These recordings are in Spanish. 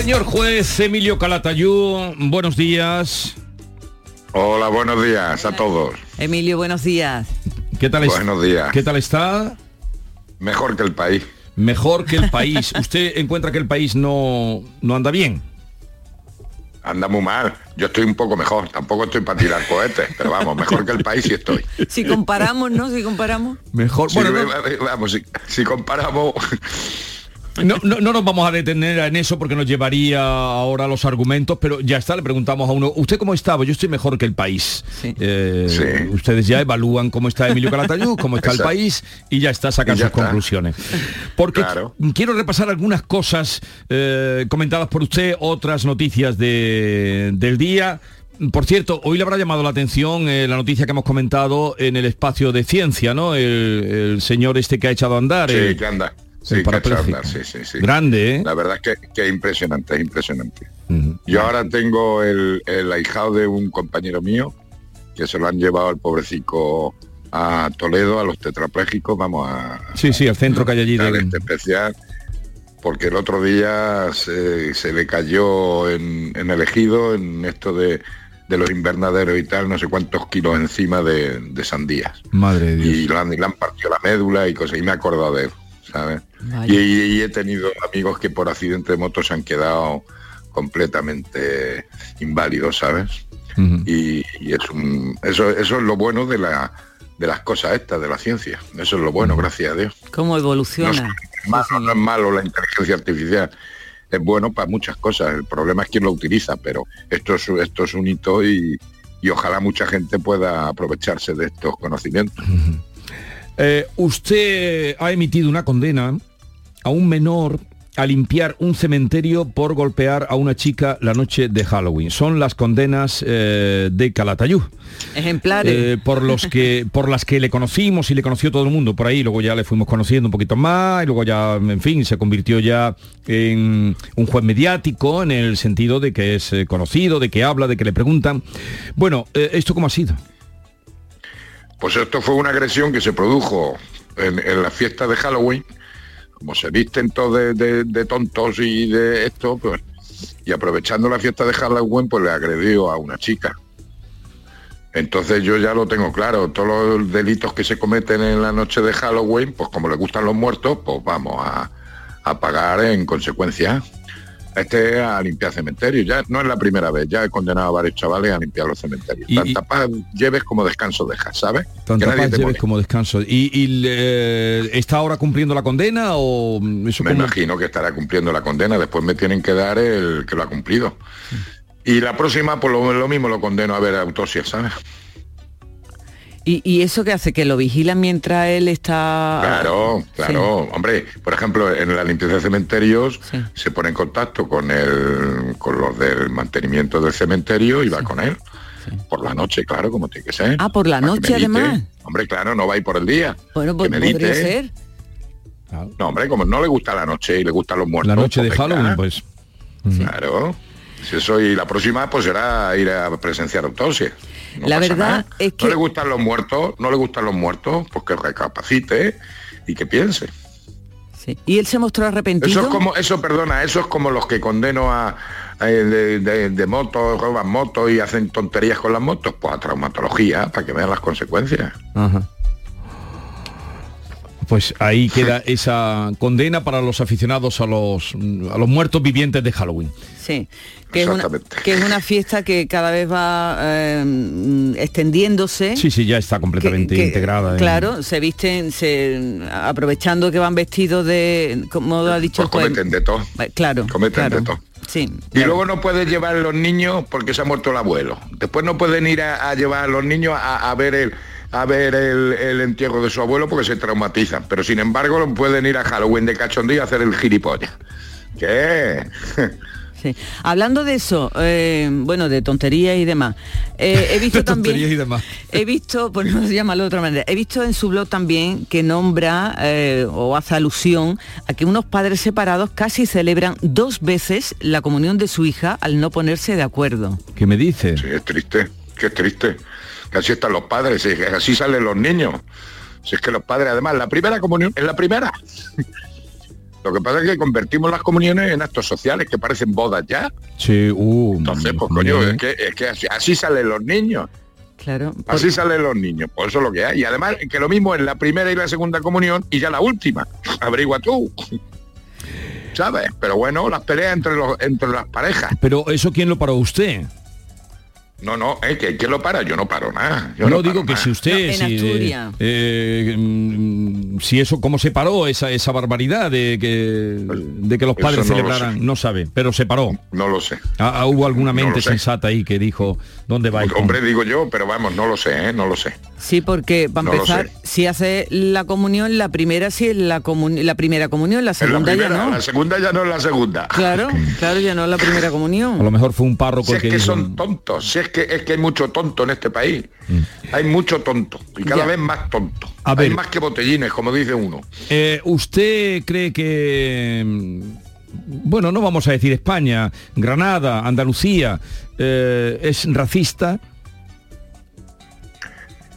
Señor juez Emilio Calatayú, buenos días. Hola, buenos días a todos. Emilio, buenos días. ¿Qué tal, es- Buenos días. ¿Qué tal está? Mejor que el país. Mejor que el país. ¿Usted encuentra que el país no, no anda bien? Anda muy mal. Yo estoy un poco mejor. Tampoco estoy para tirar cohetes, pero vamos, mejor que el país sí estoy. Si comparamos, ¿no? Si comparamos. Mejor. Bueno, no, vamos, si, si comparamos, no, no- no nos vamos a detener en eso porque nos llevaría ahora los argumentos, pero ya está, le preguntamos a uno, ¿usted cómo estaba? Yo estoy mejor que el país. Sí. Eh, Sí. Ustedes ya evalúan cómo está Emilio Calatayú, cómo está el país y ya está, sacan sus está. conclusiones. Porque Claro. quiero repasar algunas cosas eh, comentadas por usted, otras noticias de- del día. Por cierto, hoy le habrá llamado la atención eh, la noticia que hemos comentado en el espacio de ciencia, ¿no? El, el señor este que ha echado a andar. sí, el- que anda. Sí, andar, sí, sí, sí. Grande, ¿eh? La verdad es que, que es impresionante, es impresionante. Yo ahora tengo el, el ahijado de un compañero mío que se lo han llevado al pobrecico a Toledo, a los tetraplégicos, vamos a... Sí, sí, el centro que hay allí de... este especial porque el otro día se, se le cayó en, en el ejido en esto de, de los invernaderos y tal, no sé cuántos kilos encima de, de sandías. Madre de Dios. y le han partido la médula y cosas, y me he acordado de él, ¿sabes? Y, y- y he tenido amigos que por accidente de moto se han quedado completamente inválidos, ¿sabes? Y, y es un, eso, eso es lo bueno de, la, de las cosas estas, de la ciencia. Eso es lo bueno, gracias a Dios. ¿Cómo No evoluciona? es malo, no es malo la inteligencia artificial. Es bueno para muchas cosas. El problema es quién lo utiliza, pero esto es, esto es un hito y, y ojalá mucha gente pueda aprovecharse de estos conocimientos. Eh, usted ha emitido una condena a un menor a limpiar un cementerio por golpear a una chica la noche de Halloween. Son las condenas eh, de Calatayud. Ejemplares. Eh, por los que por las que le conocimos y le conoció todo el mundo por ahí luego ya le fuimos conociendo un poquito más y luego ya en fin se convirtió ya en un juez mediático en el sentido de que es conocido de que habla de que le preguntan bueno eh, esto cómo ha sido Pues esto fue una agresión que se produjo en, en la fiesta de Halloween. Como se visten todos de, tontos y de esto, pues, y aprovechando la fiesta de Halloween, pues le agredió a una chica. Entonces yo ya lo tengo claro, todos los delitos que se cometen en la noche de Halloween, pues como le gustan los muertos, pues vamos a pagar en consecuencia. Este es a limpiar cementerios, ya no es la primera vez, ya he condenado a varios chavales a limpiar los cementerios. Y- Tanta paz lleves como descanso dejas, ¿sabes? Tanta Que nadie paz te lleves como descanso y, y le- está ahora cumpliendo la condena o eso Me imagino que estará cumpliendo la condena, después me tienen que dar el que lo ha cumplido. Y la próxima, pues lo, lo mismo lo condeno a ver autopsia, ¿sabes? ¿Y, y eso qué hace? ¿Que lo vigilan mientras él está...? Claro, claro. Hombre, por ejemplo, en la limpieza de cementerios Sí. se pone en contacto con el, con los del mantenimiento del cementerio y va con él. Por la noche, claro, como tiene que ser. Ah, por la noche, además. Hombre, claro, no va a ir por el día. Bueno, pues Que medite. podría ser. No, hombre, como no le gusta la noche y le gustan los muertos. la noche de pues. Halloween pues Claro. Si eso y la próxima pues será ir a presenciar autopsia. No La verdad nada. es que- No le gustan los muertos, no le gustan los muertos, pues que recapacite y que piense. Sí. ¿Y él se mostró arrepentido? Eso es como, eso, perdona, eso es como los que condeno a, a- de, de- de motos, roban motos y hacen tonterías con las motos, pues a traumatología, para que vean las consecuencias. Ajá. Pues ahí queda esa condena para los aficionados a los, a los muertos vivientes de Halloween. Sí, que es, una, que es una fiesta que cada vez va eh, extendiéndose. Sí, sí, ya está completamente que, integrada. en- Claro, se visten, se, aprovechando que van vestidos de, como ha dicho Pues el juez. cometen de todo. Eh, Claro, Cometen claro. de todo. Sí. Y luego no puedes llevar los niños porque se ha muerto el abuelo. Después no pueden ir a, a llevar a los niños a, a ver el, a ver el, el entierro de su abuelo porque se traumatizan. Pero sin embargo pueden ir a Halloween de cachondeo y hacer el gilipollas. ¿Qué? Sí. Hablando de eso, eh, bueno, de tonterías y demás, eh, he visto De también, tonterías y demás. he visto, pues no se llama de otra manera, he visto en su blog también que nombra eh, o hace alusión a que unos padres separados casi celebran dos veces la comunión de su hija al no ponerse de acuerdo. ¿Qué me dice? Sí, es triste, que es triste. Que así están los padres, y que así salen los niños. Si es que los padres, además, la primera comunión es la primera. Lo que pasa es que convertimos las comuniones en actos sociales que parecen bodas ya. Sí, uh, Entonces, pues coño, bien. es que, es que así, así salen los niños. Claro. por- Así salen los niños. Pues eso es lo que hay. Y además, que lo mismo en la primera y la segunda comunión y ya la última. Averigua tú. ¿Sabes? Pero bueno, las peleas entre, los, entre las parejas. Pero eso quién lo paró usted? No, no, es que ¿quién lo para? Yo no paro nada. Yo no, no, digo que nada. si usted, No, en si, eh, Asturias. eh, mm, si eso, cómo se paró esa, esa barbaridad de que, de que los Eso padres no lo celebraran, no sabe, pero se paró. No lo sé. Ah, ah, hubo alguna mente sensata ahí que dijo, ¿dónde va? Hombre, digo yo, pero vamos, no lo sé, ¿eh? no lo sé. Sí, porque para empezar, si hace la comunión, la primera sí es la, comun- la primera comunión, la segunda primera, ya no. la segunda ya no es la segunda. Claro, claro, ya no es la primera A lo comunión. mejor fue un párroco Si el es que que dijo, son tontos, si es que es que hay mucho tonto en este país. Hay mucho tonto. Y cada Ya. vez más tonto. A hay ver. más que botellines, como dice uno. Eh, ¿Usted cree que, mm, bueno, no vamos a decir España, Granada, Andalucía, eh, es racista?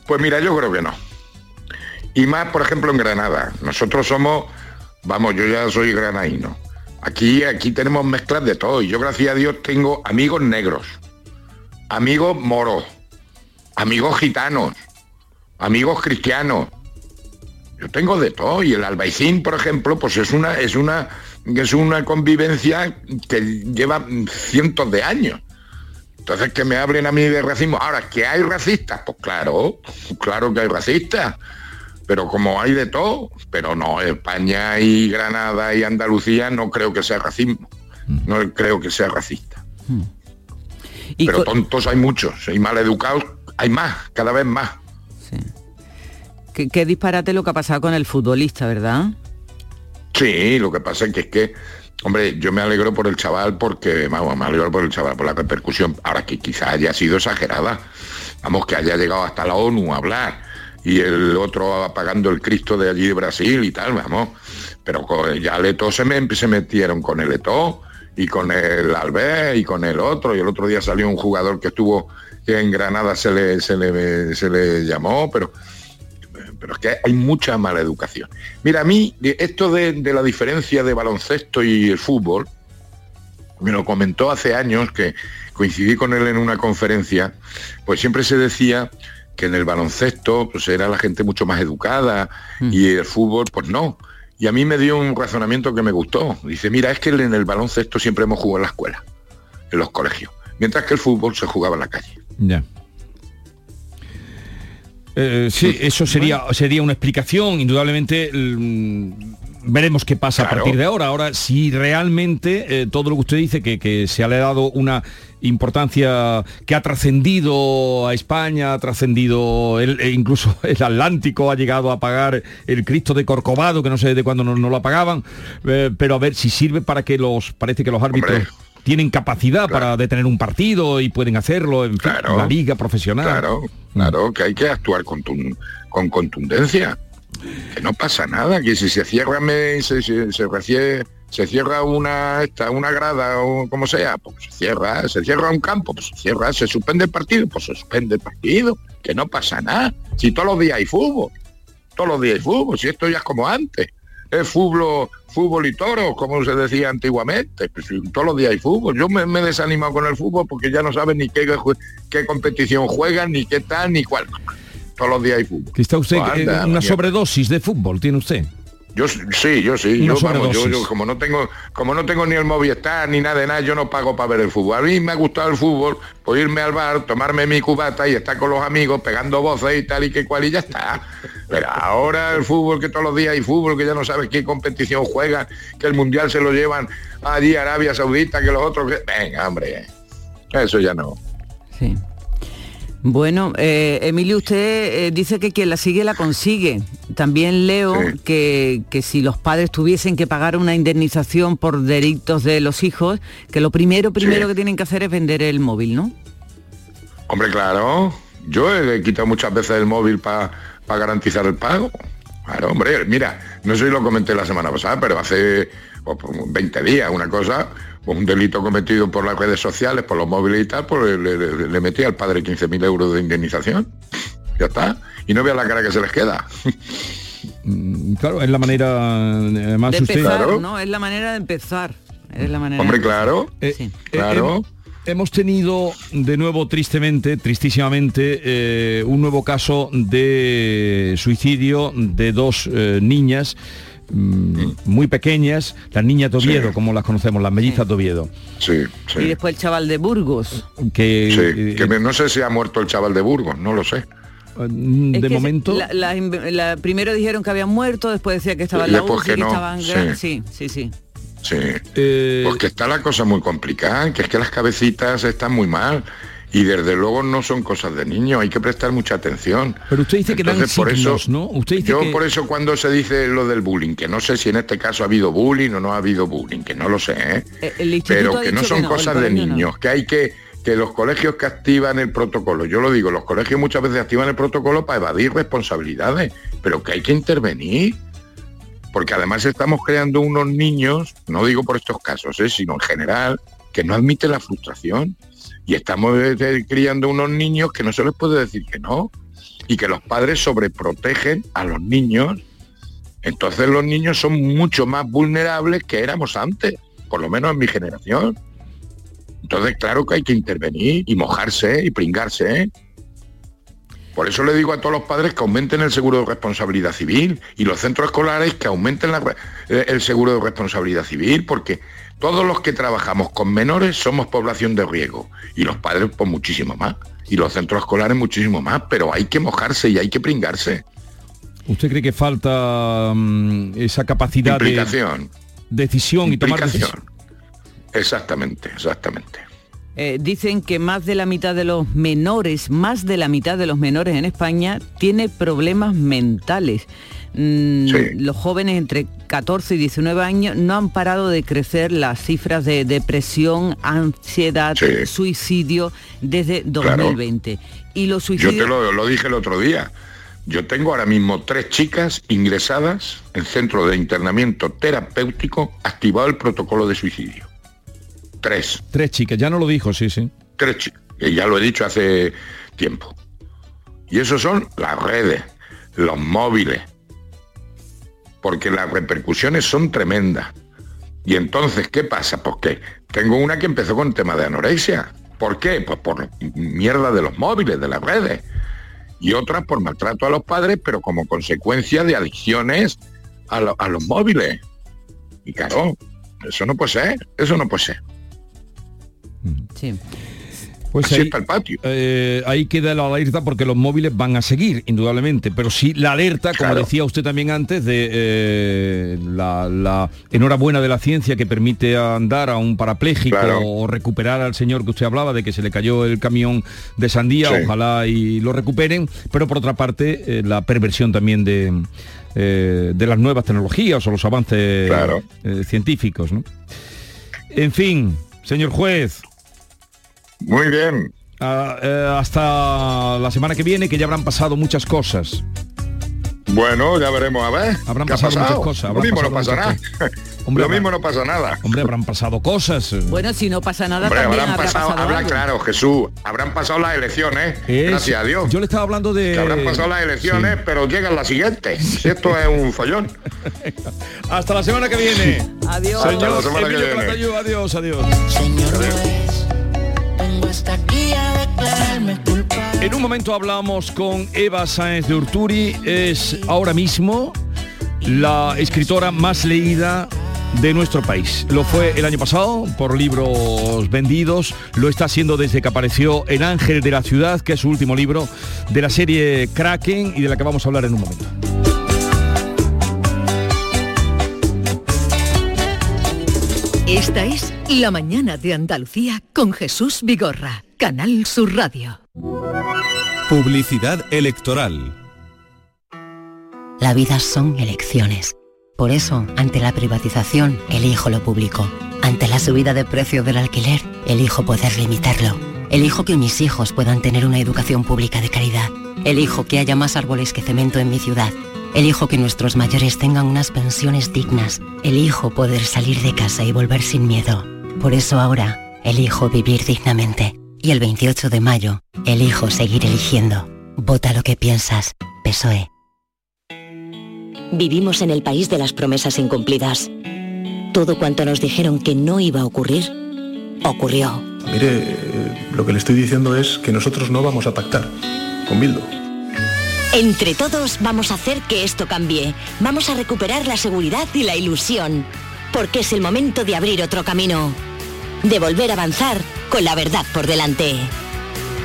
Pues mira, yo creo que no. Y más, por ejemplo, en Granada. Nosotros somos, vamos, yo ya soy granaíno. Aquí, aquí tenemos mezclas de todo. Y yo, gracias a Dios, tengo amigos negros, amigos moros, amigos gitanos, amigos cristianos. Yo tengo de todo. Y el albaicín, por ejemplo, pues es una, es una, es una convivencia que lleva cientos de años. Entonces que me hablen a mí de racismo. Ahora, que hay racistas, pues claro, claro que hay racistas. Pero como hay de todo, pero no, España y Granada y Andalucía no creo que sea racismo. No creo que sea racista. Y Pero tontos hay muchos, y mal educados hay más, cada vez más. sí. qué, qué disparate lo que ha pasado con el futbolista, ¿verdad? Sí, lo que pasa es que es que, hombre, yo me alegro por el chaval porque, vamos, me alegro por el chaval, por la repercusión. Ahora que quizás haya sido exagerada. Vamos, que haya llegado hasta la ONU a hablar y el otro apagando el Cristo de allí de Brasil y tal, vamos. Pero con- ya el Eto'o se, me, se metieron con el Eto'o y con el Alves y con el otro. Y el otro día salió un jugador que estuvo que en Granada se le, se le, se le llamó, pero pero es que hay mucha mala educación. Mira, a mí esto de, de la diferencia de baloncesto y el fútbol, me lo comentó hace años que coincidí con él en una conferencia, pues siempre se decía que en el baloncesto pues era la gente mucho más educada y el fútbol pues no. Y a mí me dio un razonamiento que me gustó. Dice, mira, es que en el baloncesto siempre hemos jugado en la escuela, en los colegios, mientras que el fútbol se jugaba en la calle. Ya. Eh, sí, eso sería, sería una explicación, indudablemente. Veremos qué pasa a partir de ahora. Ahora, si realmente eh, todo lo que usted dice, que, que se le ha dado una importancia que ha trascendido a España, ha trascendido el- e incluso el Atlántico, ha llegado a pagar el Cristo de Corcovado, que no sé de cuándo no, no lo apagaban, eh, pero a ver si sirve para que los, parece que los árbitros Hombre. tienen capacidad Claro. para detener un partido y pueden hacerlo, en fin, la liga profesional. Claro, claro, que hay que actuar con, con contundencia. Que no pasa nada, que si se cierra me- se, se, se recie- se cierra una esta, una grada o como sea, pues se cierra, se cierra un campo, pues se cierra, se suspende el partido, pues se suspende el partido, que no pasa nada. Si todos los días hay fútbol, todos los días hay fútbol, si esto ya es como antes. Es fútbol, fútbol y toro, como se decía antiguamente. Pues, todos los días hay fútbol. Yo me, me he desanimado con el fútbol porque ya no saben ni qué, qué competición juegan, ni qué tal, ni cuál. Todos los días hay fútbol. Que está usted Pues eh, una sobredosis de fútbol, tiene usted. Yo sí, yo sí. Yo, vamos, yo, sobredosis. yo como no tengo, como no tengo ni el Movistar ni nada de nada, yo no pago para ver el fútbol. A mí me ha gustado el fútbol, por irme al bar, tomarme mi cubata y estar con los amigos pegando voces y tal y que cual y ya está. Pero ahora el fútbol que todos los días hay fútbol, que ya no sabes qué competición juegan, que el mundial se lo llevan allí a Arabia Saudita, que los otros que. Venga, hombre. Eso ya no. Sí. Bueno, eh, Emilio, usted eh, dice que quien la sigue la consigue. También leo Sí. que, que si los padres tuviesen que pagar una indemnización por delitos de los hijos, que lo primero, primero Sí. que tienen que hacer es vender el móvil, ¿no? Hombre, claro. Yo he quitado muchas veces el móvil para garantizar el pago. Claro, hombre, mira, no sé si lo comenté la semana pasada, pero hace pues, pues, 20 días, una cosa, pues, un delito cometido por las redes sociales, por los móviles y tal, pues le, le- le metí al padre 15.000 euros de indemnización. Ya está. Y no vea la cara que se les queda. Mm, Claro, es la manera, de usted... empezar, Claro. ¿no? Es la manera de empezar. Es la manera Hombre, de- claro. Eh, Sí. eh, Claro. hem- hemos tenido de nuevo, tristemente, tristísimamente, eh, un nuevo caso de suicidio de dos eh, mm, muy pequeñas, las niñas de Oviedo, Sí. como las conocemos, las mellizas de Oviedo, Sí, Y después el chaval de Burgos. que, Sí, eh, que me- no sé si ha muerto el chaval de Burgos, no lo sé. mm, Es de que momento... la- la primero dijeron que habían muerto, después decía que estaba en la después UCI, que que, no, estaban... sí. Sí, sí, sí. Sí. eh, Pues que está la cosa muy complicada, que es que las cabecitas están muy mal. Y desde luego no son cosas de niños, hay que prestar mucha atención. Pero usted dice que dan Entonces, por signos, eso, ¿no? Usted dice yo que- por eso cuando se dice lo del bullying, que no sé si en este caso ha habido bullying o no ha habido bullying, que no lo sé, ¿eh? Eh, el pero que no son que no, el cosas de no. niños, que hay que que los colegios que activan el protocolo, yo lo digo, los colegios muchas veces activan el protocolo para evadir responsabilidades, pero que hay que intervenir. Porque además estamos creando unos niños, no digo por estos casos, ¿eh? sino en general, que no admiten la frustración. Y estamos criando unos niños que no se les puede decir que no. Y que los padres sobreprotegen a los niños. Entonces los niños son mucho más vulnerables que éramos antes, por lo menos en mi generación. Entonces, claro que hay que intervenir y mojarse y pringarse. ¿eh? Por eso le digo a todos los padres que aumenten el seguro de responsabilidad civil y los centros escolares que aumenten eh, el seguro de responsabilidad civil, porque todos los que trabajamos con menores somos población de riesgo y los padres pues muchísimo más y los centros escolares muchísimo más, pero hay que mojarse y hay que pringarse. ¿Usted cree que falta mm, esa capacidad de Implicación, decisión y tomar decisiones? Exactamente, exactamente. Eh, dicen que más de la mitad de los menores, más de la mitad de los menores en España tiene problemas mentales. Mm, Sí. Los jóvenes entre 14 y 19 años no han parado de crecer las cifras de depresión, ansiedad, Sí. suicidio desde 2020. Y los Yo suicidios... te lo, lo dije el otro día. Yo tengo ahora mismo tres chicas ingresadas en centro de internamiento terapéutico activado el protocolo de suicidio. Tres, Tres chicas, ya no lo dijo, sí, sí. tres chicas. Que ya lo he dicho hace tiempo. Y eso son las redes, los móviles. Porque las repercusiones son tremendas. Y entonces, ¿qué pasa? Pues que tengo una que empezó con tema de anorexia. ¿Por qué? Pues por mierda de los móviles, de las redes. Y otras por maltrato a los padres, pero como consecuencia de adicciones a, a los móviles. Y claro, eso no puede ser, eso no puede ser. Sí. Pues ahí, es para el patio. eh, ahí queda la alerta porque los móviles van a seguir, indudablemente, pero sí la alerta, como Claro. decía usted también antes, de eh, la, la enhorabuena de la ciencia que permite andar a un parapléjico Claro. o recuperar al señor que usted hablaba de que se le cayó el camión de sandía, Sí. ojalá y lo recuperen, pero por otra parte eh, la perversión también de, de las nuevas tecnologías o los avances Claro. científicos. ¿no? En fin, señor juez. Muy bien. Ah, eh, hasta la semana que viene, que ya habrán pasado muchas cosas. Bueno, ya veremos a ver. Habrán ¿Qué ha pasado muchas cosas, Lo mismo no pasa nada. Hombre, Lo habrá- mismo no pasa nada. Hombre, habrán pasado cosas. Bueno, si no pasa nada, Hombre, también habrán habrá pasado, pasado habrá, algo. claro, Jesús, habrán pasado las elecciones, Es- gracias a Dios. Yo le estaba hablando de... Que habrán pasado las elecciones, pero llegan las siguientes. Esto es un follón. Hasta la semana que viene. Adiós. Hasta la Señor semana que viene. Adiós, adiós. Señor juez, En un momento hablamos con Eva Sáenz de Urturi, es ahora mismo la escritora más leída de nuestro país. Lo fue el año pasado por libros vendidos, lo está haciendo desde que apareció El Ángel de la Ciudad, que es su último libro de la serie Kraken y de la que vamos a hablar en un momento. Esta es La mañana de Andalucía con Jesús Vigorra, Canal Sur Radio. Publicidad electoral. La vida son elecciones. Por eso, ante la privatización, elijo lo público. Ante la subida de precio del alquiler, elijo poder limitarlo. Elijo que mis hijos puedan tener una educación pública de calidad. Elijo que haya más árboles que cemento en mi ciudad. Elijo que nuestros mayores tengan unas pensiones dignas. Elijo poder salir de casa y volver sin miedo. Por eso ahora, elijo vivir dignamente. Y el 28 de mayo, elijo seguir eligiendo. Vota lo que piensas. PSOE. Vivimos en el país de las promesas incumplidas. Todo cuanto nos dijeron que no iba a ocurrir, ocurrió. Mire, eh, lo que le estoy diciendo es que nosotros no vamos a pactar con Bildo. Entre todos vamos a hacer que esto cambie. Vamos a recuperar la seguridad y la ilusión. Porque es el momento de abrir otro camino. De volver a avanzar con la verdad por delante.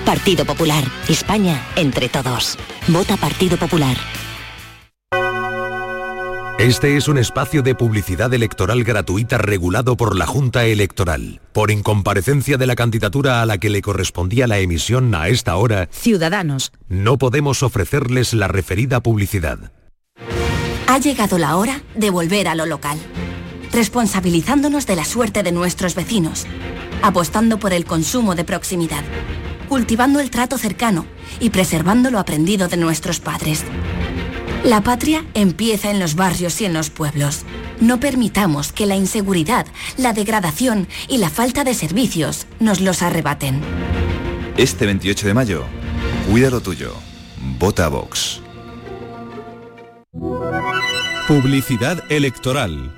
Partido Popular. España entre todos. Vota Partido Popular. Este es un espacio de publicidad electoral gratuita regulado por la Junta Electoral. Por incomparecencia de la candidatura a la que le correspondía la emisión a esta hora, Ciudadanos. no podemos ofrecerles la referida publicidad. Ha llegado la hora de volver a lo local, responsabilizándonos de la suerte de nuestros vecinos, apostando por el consumo de proximidad, cultivando el trato cercano y preservando lo aprendido de nuestros padres. La patria empieza en los barrios y en los pueblos. No permitamos que la inseguridad, la degradación y la falta de servicios nos los arrebaten. Este 28 de mayo, cuida lo tuyo. Vota a Vox. Publicidad electoral.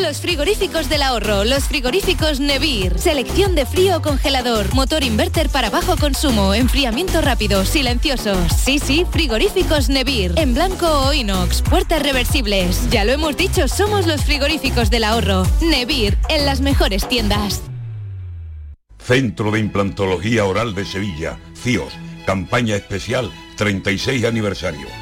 Los frigoríficos del ahorro, los frigoríficos Nevir. Selección de frío o congelador, motor inverter para bajo consumo, enfriamiento rápido, silenciosos. Sí, sí, frigoríficos Nevir. En blanco o inox, puertas reversibles. Ya lo hemos dicho, somos los frigoríficos del ahorro. Nevir, en las mejores tiendas. Centro de Implantología Oral de Sevilla, CIOS, campaña especial 36 aniversario.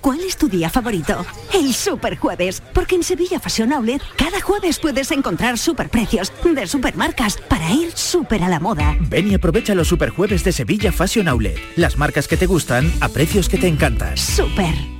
¿Cuál es tu día favorito? El Super Jueves, porque en Sevilla Fashion Outlet cada jueves puedes encontrar superprecios de supermarcas para ir súper a la moda. Ven y aprovecha los superjueves de Sevilla Fashion Outlet. Las marcas que te gustan a precios que te encantan. Super.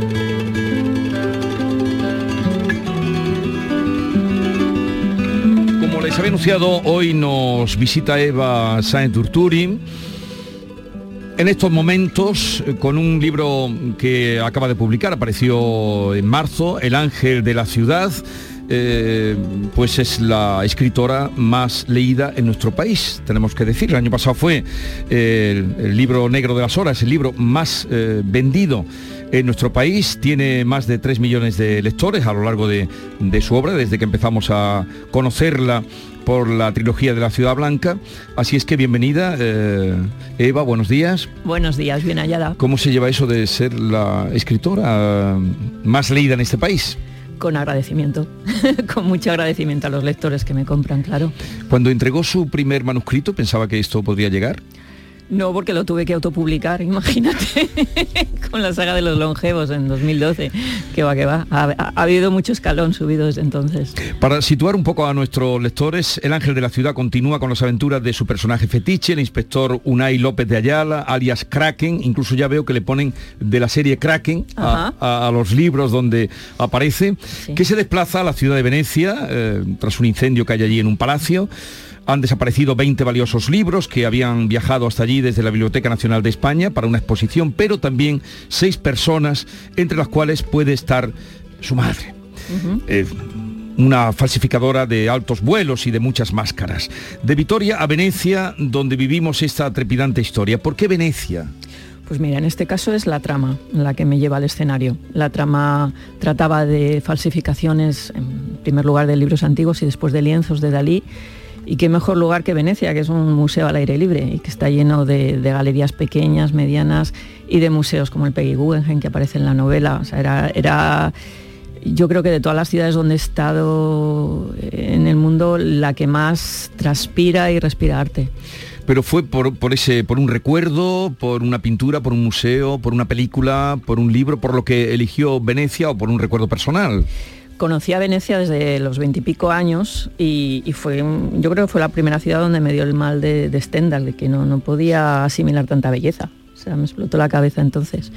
Les había anunciado, hoy nos visita Eva Sáenz Durturi. En estos momentos, eh, con un libro que acaba de publicar, apareció en marzo, El Ángel de la Ciudad, eh, pues es la escritora más leída en nuestro país, tenemos que decir. El año pasado fue eh, el, libro Negro de las Horas, el libro más vendido en nuestro país. Tiene más de 3 millones de lectores a lo largo de, de su obra, desde que empezamos a conocerla por la trilogía de la Ciudad Blanca. Así es que bienvenida, eh, Eva, buenos días. Buenos días, bien hallada. ¿Cómo se lleva eso de ser la escritora más leída en este país? Con agradecimiento, con mucho agradecimiento a los lectores que me compran, claro. Cuando entregó su primer manuscrito, ¿pensaba que esto podría llegar? No, porque lo tuve que autopublicar, imagínate, con la saga de los longevos en 2012. Que va, que va. Ha, ha- ha habido mucho escalón subido desde entonces. Para situar un poco a nuestros lectores, el ángel de la ciudad continúa con las aventuras de su personaje fetiche, el inspector Unai López de Ayala, alias Kraken, incluso ya veo que le ponen de la serie Kraken a, Ajá. a- a los libros donde aparece, que se desplaza a la ciudad de Venecia eh, tras un incendio que hay allí en un palacio. Han desaparecido 20 valiosos libros que habían viajado hasta allí desde la Biblioteca Nacional de España para una exposición, pero también seis personas, entre las cuales puede estar su madre. Eh, una falsificadora de altos vuelos y de muchas máscaras. De Vitoria a Venecia, donde vivimos esta trepidante historia. ¿Por qué Venecia? Pues mira, en este caso es la trama la que me lleva al escenario. La trama trataba de falsificaciones, en primer lugar de libros antiguos y después de lienzos de Dalí. Y qué mejor lugar que Venecia, que es un museo al aire libre y que está lleno de, galerías pequeñas, medianas y de museos como el Peggy Guggenheim que aparece en la novela. Era, yo creo que de todas las ciudades donde he estado en el mundo, la que más transpira y respira arte. Pero fue por ese, por un recuerdo, por una pintura, por un museo, por una película, por un libro, por lo que eligió Venecia o por un recuerdo personal. Conocí a Venecia desde los veintipico años y, fue, yo creo que fue la primera ciudad donde me dio el mal de, de Stendhal, de que no, no podía asimilar tanta belleza. O sea, me explotó la cabeza entonces.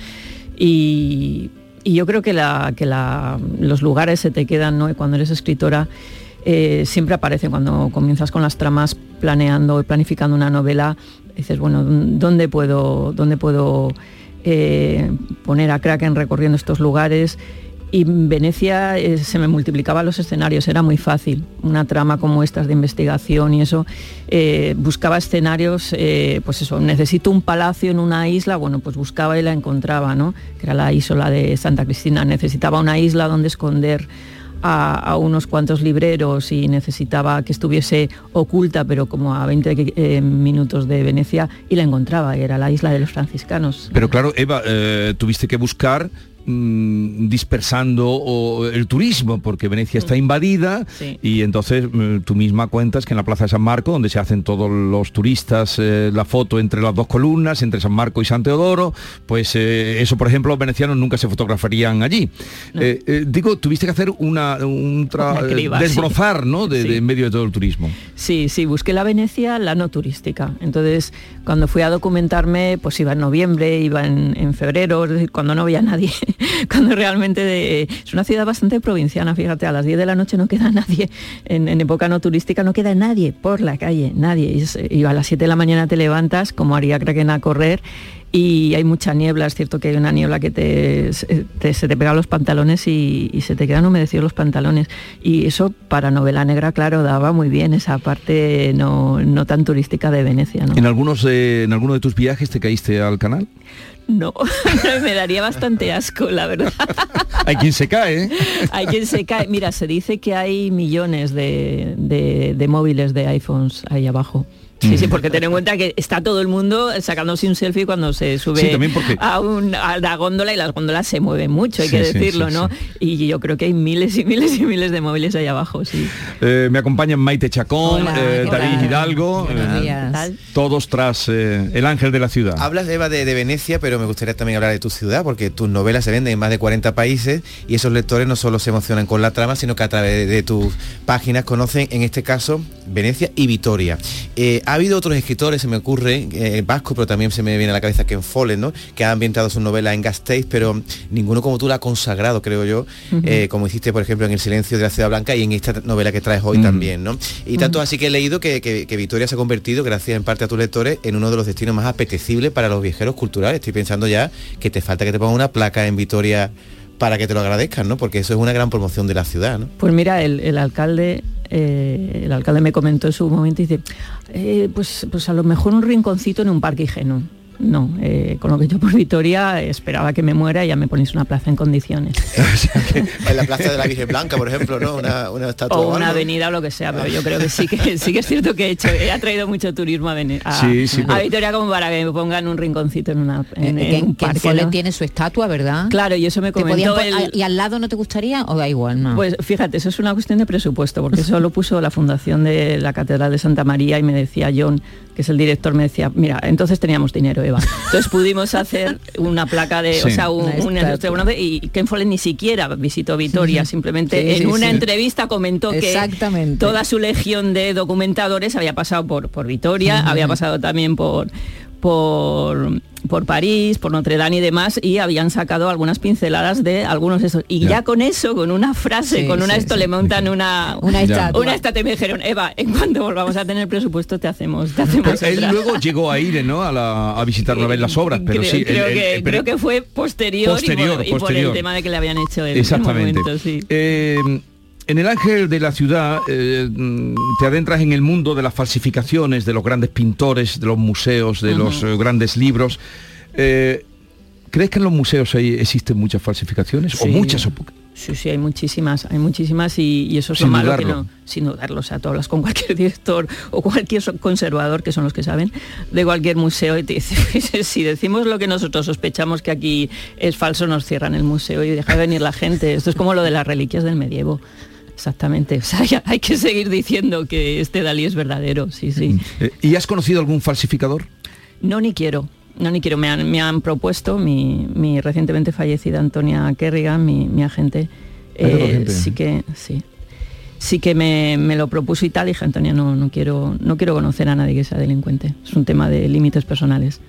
Y, y yo creo que, la, que la- los lugares se te quedan, ¿no? Y cuando eres escritora eh, siempre aparecen, cuando comienzas con las tramas planeando y planificando una novela, dices, bueno, ¿dónde puedo, dónde puedo eh, poner a Kraken recorriendo estos lugares? Y en Venecia eh, se me multiplicaban los escenarios, era muy fácil. Una trama como estas de investigación y eso, eh, buscaba escenarios, eh, pues eso, necesito un palacio en una isla, bueno, pues buscaba y la encontraba, ¿no? Que era la isla de Santa Cristina. Necesitaba una isla donde esconder a, unos cuantos libreros y necesitaba que estuviese oculta, pero como a 20 eh, minutos de Venecia, y la encontraba, era la isla de los franciscanos. Pero claro, Eva, tuviste que buscar mm, dispersando o, el turismo, porque Venecia está invadida Sí. y entonces mm, tú misma cuentas que en la Plaza de San Marco, donde se hacen todos los turistas, eh, la foto entre las dos columnas, entre San Marco y San Teodoro, pues eh, eso, por ejemplo, los venecianos nunca se fotografarían allí. Eh, eh, digo, tuviste que hacer una, un tra- Una criba, sí. desbrozar, ¿no? De, de en medio de todo el turismo. Sí, sí, busqué la Venecia, la no turística. Entonces, cuando fui a documentarme, pues iba en noviembre, iba en, en febrero, es decir, cuando no había nadie, cuando realmente es una ciudad bastante provinciana, fíjate, a las 10 de la noche no queda nadie, en, época no turística no queda nadie por la calle, nadie. Y, a las 7 de la mañana te levantas, como haría Kraken a correr, y hay mucha niebla, es cierto que hay una niebla que te, se te- se te pega los pantalones y, se te quedan humedecidos los pantalones. Y eso para novela negra, claro, daba muy bien esa parte no, no tan turística de Venecia. ¿En algunos de, en alguno de tus viajes te caíste al canal? No, me daría bastante asco, la verdad. Hay quien se cae, ¿eh? Hay quien se cae. Mira, se dice que hay millones de, de- de móviles de iPhones ahí abajo. Sí, sí, porque ten en cuenta que está todo el mundo sacándose un selfie cuando se sube Sí, también porque- a, un- a la góndola y las góndolas se mueven mucho, hay Sí, que decirlo, sí, ¿no? Y yo creo que hay miles y miles y miles de móviles ahí abajo, sí. Eh, me acompañan Maite Chacón, Hola, eh. Hidalgo, eh, todos tras eh, El Ángel de la Ciudad. Hablas, Eva, de, de Venecia, pero me gustaría también hablar de tu ciudad, porque tus novelas se venden en más de 40 países y esos lectores no solo se emocionan con la trama, sino que a través de, de tus páginas conocen, en este caso, Venecia y Vitoria. Ha habido otros escritores, se me ocurre, eh, vasco, pero también se me viene a la cabeza Ken Follett, ¿no? que han ambientado su novela en Gasteiz, pero ninguno como tú la ha consagrado, creo yo, eh, como hiciste, por ejemplo, en El silencio de la ciudad blanca y en esta novela que traes hoy también, ¿no? Y tanto así que he leído que, que- que Vitoria se ha convertido, gracias en parte a tus lectores, en uno de los destinos más apetecibles para los viajeros culturales. Estoy pensando ya que te falta que te pongan una placa en Vitoria para que te lo agradezcan, ¿no? Porque eso es una gran promoción de la ciudad. Pues mira, el, el alcalde, eh, el alcalde me comentó en su momento y dice, eh, pues, pues a lo mejor un rinconcito en un parque higieno. No. Eh, con lo que yo por Vitoria esperaba que me muera y ya me ponéis una plaza en condiciones. en la plaza de la Virgen Blanca, por ejemplo, ¿no? Una, una estatua. O una avenida o lo que sea, pero yo creo que sí que sí que es cierto que he hecho, he atraído mucho turismo a, Vene- a, Sí, sí, a pero- Vitoria como para que me pongan un rinconcito en una en, Eh, que, en un que en parque, tiene su estatua, ¿verdad? Claro, y eso me ¿Te podían comentó el- ¿Y al lado no te gustaría o da igual? No. Pues fíjate, eso es una cuestión de presupuesto, porque eso lo puso la Fundación de la Catedral de Santa María y me decía John, que es el director, me decía, mira, entonces teníamos dinero, Eva. Entonces pudimos hacer una placa de, o sea, un, Una y Ken Follett ni siquiera visitó Vitoria, simplemente Sí, en sí, una sí. entrevista comentó que toda su legión de documentadores había pasado por, por Vitoria, había pasado también por por, por París, por Notre Dame y demás, y habían sacado algunas pinceladas de algunos de esos. Y ya, Ya. con eso, con una frase, Sí, con una sí, esto, sí. le montan una, Una estatua. Una estatua y me dijeron, Eva, en cuanto volvamos a tener presupuesto te hacemos, te hacemos Pero él otra". luego llegó a ir ¿no? a, la- a visitar una vez las obras, pero creo, sí. creo el- que, el- pero- creo que fue posterior, y por- Posterior, y, por, el tema de que le habían hecho el Exactamente. momento, sí. Eh, en el ángel de la ciudad eh, mm, te adentras en el mundo de las falsificaciones, de los grandes pintores, de los museos, de los eh, grandes libros. Eh, ¿Crees que en los museos hay- existen muchas falsificaciones o Sí. muchas o pocas? Sí, sí, hay muchísimas, hay muchísimas y, y eso es Sin lo malo dudarlo. que no, sin dudarlo, o sea, tú hablas con cualquier director o cualquier conservador, que son los que saben, de cualquier museo y te dice, "Pues, si decimos lo que nosotros sospechamos que aquí es falso, nos cierran el museo y deja de venir la gente. Esto es como lo de las reliquias del medievo. Exactamente, o sea, ya hay que seguir diciendo que este Dalí es verdadero, sí, sí. Eh, ¿Y has conocido algún falsificador? No, ni quiero. No, ni quiero. Me han, me han propuesto mi, mi recientemente fallecida Antonia Kerrigan, mi, mi agente. Eh, sí que, sí. Sí que me, me lo propuso y tal. Dije, Antonia, no, no quiero, no quiero conocer a nadie que sea delincuente. Es un tema de límites personales.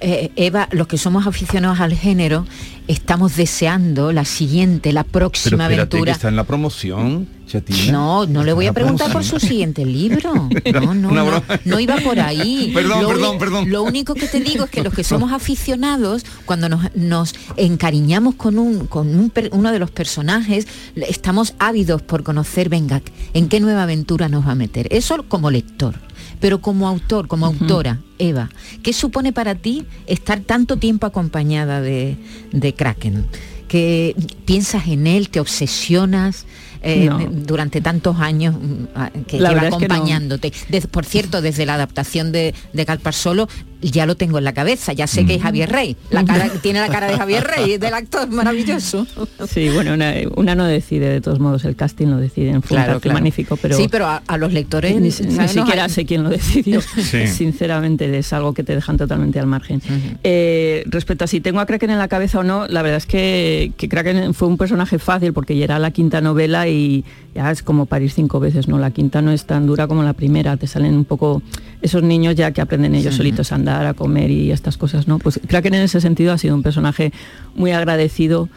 Eh, Eva, los que somos aficionados al género, estamos deseando la siguiente, la Pero próxima que aventura. está en la promoción, Chatina. No, no le voy a preguntar por su siguiente libro. No, no, Una no, broma. no iba por ahí. Perdón, Lo perdón, perdón. Lo único que te digo es que los que somos aficionados, cuando nos, nos encariñamos con, un, con un uno de los personajes, estamos ávidos por conocer, venga, en qué nueva aventura nos va a meter. Eso como lector. Pero como autor, como autora, Eva, ¿qué supone para ti estar tanto tiempo acompañada de, de Kraken? que piensas en él, te obsesionas eh, No. durante tantos años mm, que La lleva verdad es que no. acompañándote. Por cierto, desde la adaptación de, de Calpar Solo ya lo tengo en la cabeza, ya sé que es Javier Rey. La cara, tiene la cara de Javier Rey, del actor maravilloso. Sí, bueno, una, una no decide, de todos modos, el casting lo deciden. Fue un Claro, casting claro. magnífico, pero... sí, pero a, a los lectores ni, ni siquiera sé quién lo decidió. Sí. Sinceramente es algo que te dejan totalmente al margen. Eh, respecto a si tengo a Kraken en la cabeza o no, la verdad es que, que Kraken fue un personaje fácil porque ya era la quinta novela y ya es como parir cinco veces, ¿no? La quinta no es tan dura como la primera, te salen un poco esos niños ya que aprenden ellos solitos a andar, a comer y estas cosas, ¿no? Pues Kraken en ese sentido ha sido un personaje muy agradecido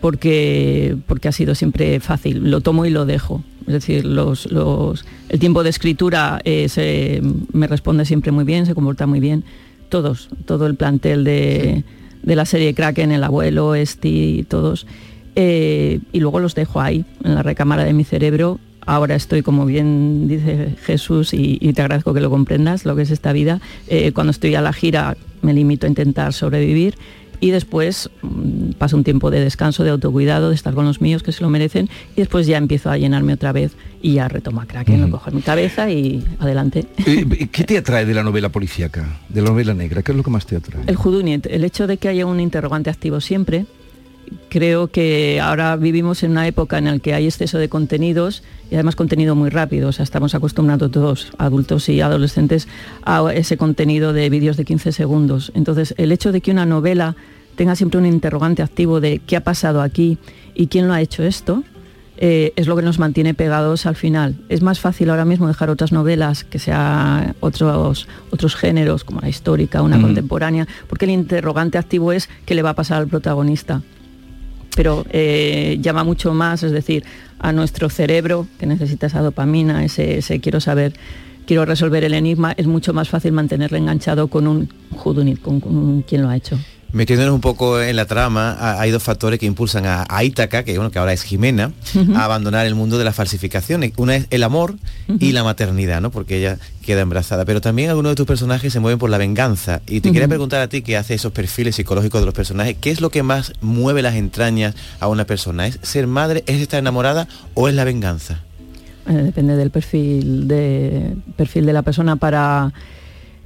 porque, porque ha sido siempre fácil, lo tomo y lo dejo. Es decir, los, los- el tiempo de escritura eh, se- me responde siempre muy bien, se comporta muy bien. Todos, todo el plantel de, de la serie Kraken, el abuelo, Esti, todos. Eh, y luego los dejo ahí, en la recámara de mi cerebro. Ahora estoy, como bien dice Jesús, y, y te agradezco que lo comprendas, lo que es esta vida. Eh, cuando estoy a la gira me limito a intentar sobrevivir y después mm, paso un tiempo de descanso, de autocuidado, de estar con los míos que se lo merecen y después ya empiezo a llenarme otra vez y ya retomo a Kraken, lo cojo en mi cabeza y adelante. Eh, ¿Qué te atrae de la novela policíaca, de la novela negra? ¿Qué es lo que más te atrae? El Juduniet, el hecho de que haya un interrogante activo siempre, creo que ahora vivimos en una época en la que hay exceso de contenidos y además contenido muy rápido. O sea, estamos acostumbrados todos, adultos y adolescentes, a ese contenido de vídeos de 15 segundos. Entonces, el hecho de que una novela tenga siempre un interrogante activo de qué ha pasado aquí y quién lo ha hecho esto, eh, es lo que nos mantiene pegados al final. Es más fácil ahora mismo dejar otras novelas, que sea otros, otros géneros, como la histórica, una contemporánea, porque el interrogante activo es qué le va a pasar al protagonista. Pero eh, llama mucho más, es decir, a nuestro cerebro, que necesita esa dopamina, ese, quiero saber, quiero resolver el enigma, es mucho más fácil mantenerle enganchado con un Judunit, con, con un quién lo ha hecho. Metiéndonos un poco en la trama, ha- hay dos factores que impulsan a, a Ítaca, que, bueno, que ahora es Jimena, a abandonar el mundo de las falsificaciones. Una es el amor y la maternidad, ¿no? Porque ella queda embarazada. Pero también algunos de tus personajes se mueven por la venganza. Y te quería preguntar a ti, que hace esos perfiles psicológicos de los personajes, ¿qué es lo que más mueve las entrañas a una persona? ¿Es ser madre, es estar enamorada o es la venganza? Eh, depende del perfil de perfil de la persona para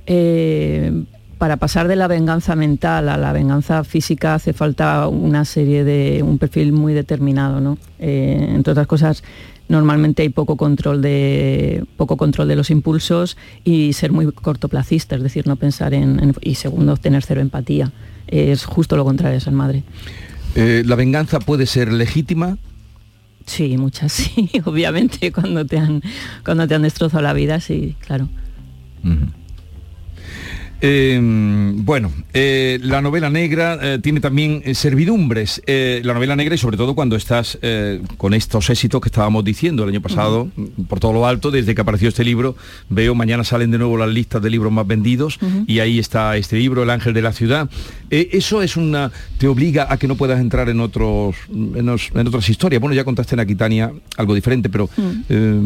eh, para pasar de la venganza mental a la venganza física hace falta una serie de un perfil muy determinado no Eh, entre otras cosas normalmente hay poco control de poco control de los impulsos y ser muy cortoplacista es decir no pensar en, en- y segundo tener cero empatía es justo lo contrario de ser madre Eh, ¿La venganza puede ser legítima? Sí, muchas sí, obviamente cuando te han cuando te han destrozado la vida, sí, claro. Eh, bueno, eh, la novela negra eh, tiene también eh, servidumbres. La novela negra y sobre todo cuando estás con estos éxitos que estábamos diciendo el año pasado, mm, por todo lo alto, desde que apareció este libro, veo mañana salen de nuevo las listas de libros más vendidos y ahí está este libro, El Ángel de la Ciudad. Eso es una. te obliga a que no puedas entrar en otros, en, os- en otras historias. Bueno, ya contaste en Aquitania algo diferente, pero eh,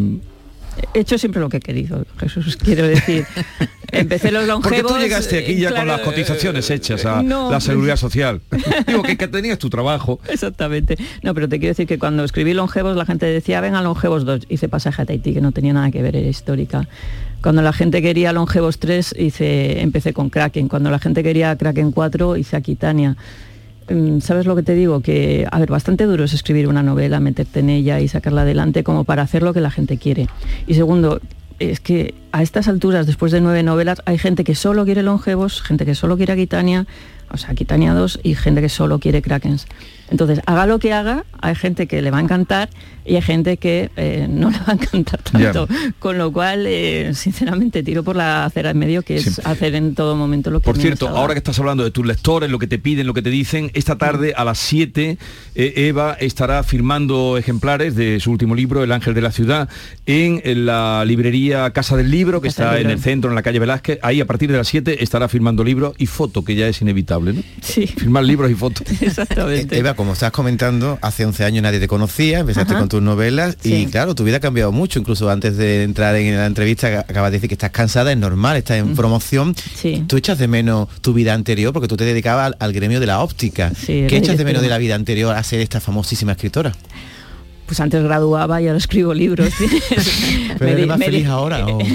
He hecho siempre lo que he querido, Jesús, quiero decir. Empecé los Porque longevos. tú llegaste aquí ya con las cotizaciones hechas a no, la seguridad social. Digo que, que tenías tu trabajo. Exactamente. No, pero te quiero decir que cuando escribí Longevos la gente decía, venga Longevos 2, hice pasaje a Tahití, que no tenía nada que ver, era histórica. Cuando la gente quería Longevos 3, hice, empecé con Kraken. Cuando la gente quería Kraken 4, hice Aquitania. Mm, ¿Sabes lo que te digo? Que, a ver, bastante duro es escribir una novela, meterte en ella y sacarla adelante como para hacer lo que la gente quiere. Y segundo, es que a estas alturas, después de nueve novelas, hay gente que solo quiere longevos, gente que solo quiere Aquitania, o sea, Aquitania 2 y gente que solo quiere Krakens. Entonces, haga lo que haga, hay gente que le va a encantar y hay gente que eh, no le va a encantar tanto. Con lo cual, eh, sinceramente, tiro por la acera en medio, que es hacer en todo momento lo que Por cierto, ahora que estás hablando de tus lectores, lo que te piden, lo que te dicen, esta tarde a las 7 eh, Eva estará firmando ejemplares de su último libro, El Ángel de la Ciudad, en, en la librería Casa del Libro, que Casa está en el centro, en la calle Velázquez. Ahí a partir de las 7 estará firmando libros y foto, que ya es inevitable, ¿no? Sí. Firmar libros y fotos. Exactamente. Eva, como estás comentando, hace 11 años nadie te conocía, empezaste Ajá. con tus novelas y Sí. claro, tu vida ha cambiado mucho, incluso antes de entrar en la entrevista acabas de decir que estás cansada, es normal, estás en promoción. ¿Tú echas de menos tu vida anterior? Porque tú te dedicabas al, al gremio de la óptica. Sí, ¿Qué echas de menos de la vida anterior a ser esta famosísima escritora? Pues antes graduaba y ahora escribo libros. ¿Pero eres más feliz ahora, o?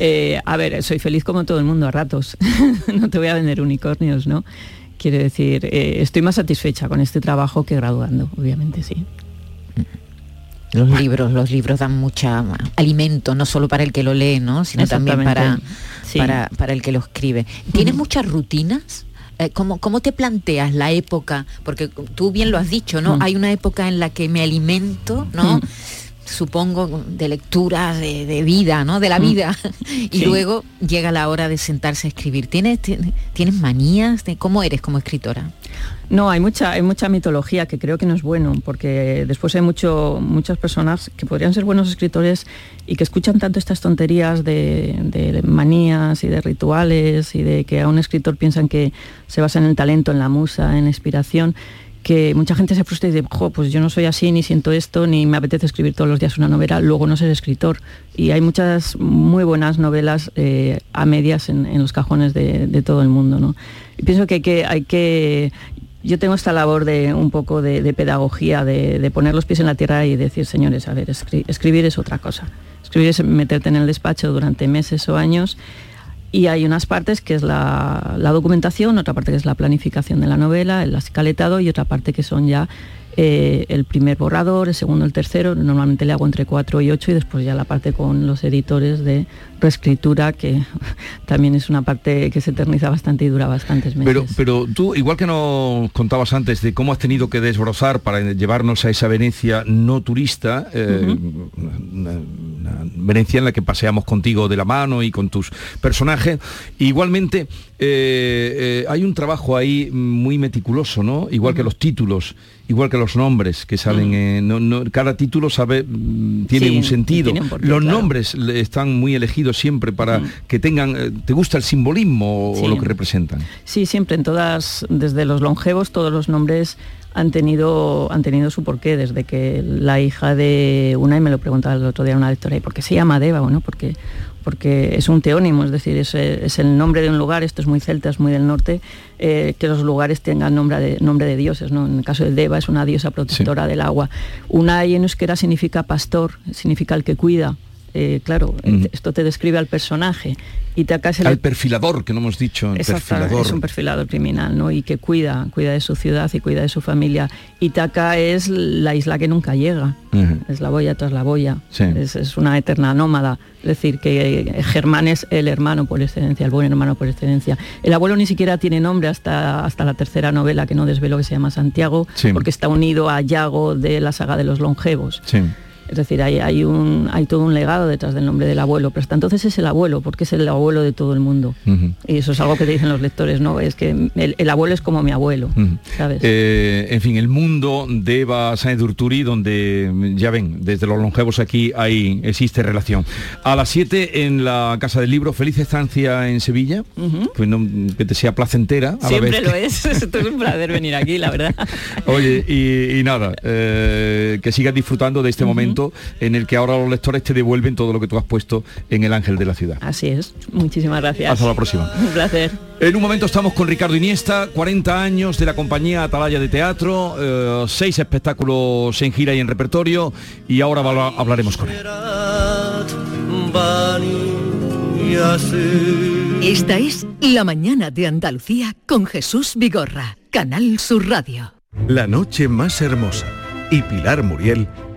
Eh, a ver, soy feliz como todo el mundo a ratos. no te voy a vender unicornios, ¿no? Quiero decir, eh, estoy más satisfecha con este trabajo que graduando, obviamente sí. Los libros, los libros dan mucha alimento, no solo para el que lo lee, ¿no? sino también para. Sí. para, para el que lo escribe. ¿Tienes muchas rutinas? Eh, ¿Cómo, ¿Cómo te planteas la época? Porque tú bien lo has dicho, ¿no? Mm. Hay una época en la que me alimento, ¿no? Mm. Supongo de lecturas, de, de vida, ¿no? De la Mm. vida. y Sí. luego llega la hora de sentarse a escribir. ¿Tienes, tienes, tienes manías? de ¿Cómo eres como escritora? No, hay mucha, hay mucha mitología que creo que no es bueno, porque después hay mucho, muchas personas que podrían ser buenos escritores y que escuchan tanto estas tonterías de, de manías y de rituales y de que a un escritor piensan que se basa en el talento, en la musa, en la inspiración, que mucha gente se frustra y dice, pues yo no soy así, ni siento esto, ni me apetece escribir todos los días una novela, luego no ser escritor. Y hay muchas muy buenas novelas eh, a medias en, los cajones de, todo el mundo. ¿no? Y pienso que hay que, hay que yo tengo esta labor de un poco de, pedagogía, de, poner los pies en la tierra y decir, señores, a ver, escri- escribir es otra cosa. Escribir es meterte en el despacho durante meses o años y hay unas partes que es la, documentación, otra parte que es la planificación de la novela, el escaletado y otra parte que son ya eh, el primer borrador, el segundo, el tercero. Normalmente le hago entre cuatro y ocho y después ya la parte con los editores de reescritura, que también es una parte que se eterniza bastante y dura bastantes meses. Pero, pero tú, igual que nos contabas antes de cómo has tenido que desbrozar para llevarnos a esa Venecia no turista, eh, una, una Venecia en la que paseamos contigo de la mano y con tus personajes, igualmente eh, hay un trabajo ahí muy meticuloso, ¿no? Igual que los títulos. Igual que los nombres que salen, eh, no- no- cada título sabe mm, tiene Sí, un sentido. tiene un porqué, los claro. nombres están muy elegidos siempre para que tengan, eh, ¿te gusta el simbolismo o lo que representan? Sí, siempre en todas, desde los longevos, todos los nombres han tenido, han tenido su porqué, desde que la hija de una, y me lo preguntaba el otro día una lectora, ¿y por qué se llama Deva? Bueno, porque, porque es un teónimo, es decir, es, es el nombre de un lugar, esto es muy celta, es muy del norte, eh, que los lugares tengan nombre de, nombre de dioses, ¿no? En el caso de Deva es una diosa protectora del agua. Unai en euskera significa pastor, significa el que cuida. Eh, claro, eh, esto te describe al personaje. Y te acá se le- Al perfilador, que no hemos dicho, el Exacto, perfilador. es un perfilador criminal, ¿no? Y que cuida, cuida de su ciudad y cuida de su familia. Itaca es la isla que nunca llega, es la boya tras la boya, Sí. es, es una eterna nómada. Es decir, que eh, Germán es el hermano por excelencia, el buen hermano por excelencia. El abuelo ni siquiera tiene nombre hasta, hasta la tercera novela que no desvelo, que se llama Santiago, Sí. porque está unido a Yago de la saga de los longevos. Sí. Es decir, hay, hay, un, hay todo un legado detrás del nombre del abuelo, pero hasta entonces es el abuelo, porque es el abuelo de todo el mundo. Y eso es algo que te dicen los lectores, ¿no? Es que el, el abuelo es como mi abuelo. ¿sabes? Eh, en fin, el mundo de Eva Sáenz Urturi, donde ya ven, desde los longevos aquí hay, existe relación. A las 7 en la Casa del Libro, feliz estancia en Sevilla, que, no- que te sea placentera a la Siempre vez. lo es, esto es un placer venir aquí, la verdad. Oye, y, y nada, eh, que sigas disfrutando de este momento en el que ahora los lectores te devuelven todo lo que tú has puesto en el ángel de la ciudad. Así es. Muchísimas gracias. Hasta la próxima. Un placer. En un momento estamos con Ricardo Iniesta, 40 años de la compañía Atalaya de Teatro, eh, seis espectáculos en gira y en repertorio y ahora va- hablaremos con él. Esta es La mañana de Andalucía con Jesús Vigorra, Canal Sur Radio. La noche más hermosa y Pilar Muriel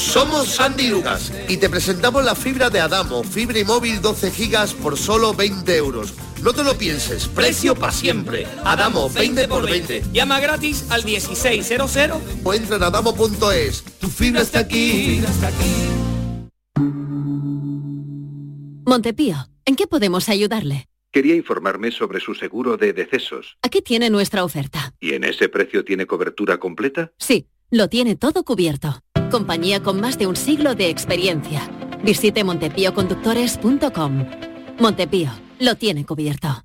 Somos Sandy Lucas y te presentamos la fibra de Adamo, fibra y móvil 12 gigas por solo 20 euros. No te lo pienses, precio para siempre. Adamo, 20 por 20. Llama gratis al 1600 O entra en adamo.es. Tu fibra está aquí. Montepío, ¿en qué podemos ayudarle? Quería informarme sobre su seguro de decesos. Aquí tiene nuestra oferta. ¿Y en ese precio tiene cobertura completa? Sí, lo tiene todo cubierto. Compañía con más de un siglo de experiencia. Visite montepíoconductores.com. Montepío, lo tiene cubierto.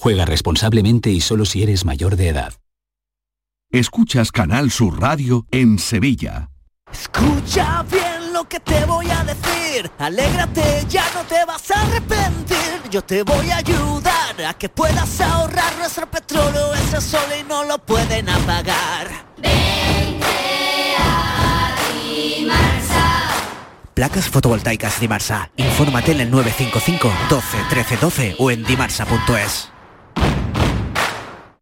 Juega responsablemente y solo si eres mayor de edad. Escuchas Canal Sur Radio en Sevilla. Escucha bien lo que te voy a decir. Alégrate, ya no te vas a arrepentir. Yo te voy a ayudar a que puedas ahorrar nuestro petróleo, ese sol y no lo pueden apagar. Placas fotovoltaicas Dimarsa. Infórmate en el 955 12 13 12 o en dimarsa.es.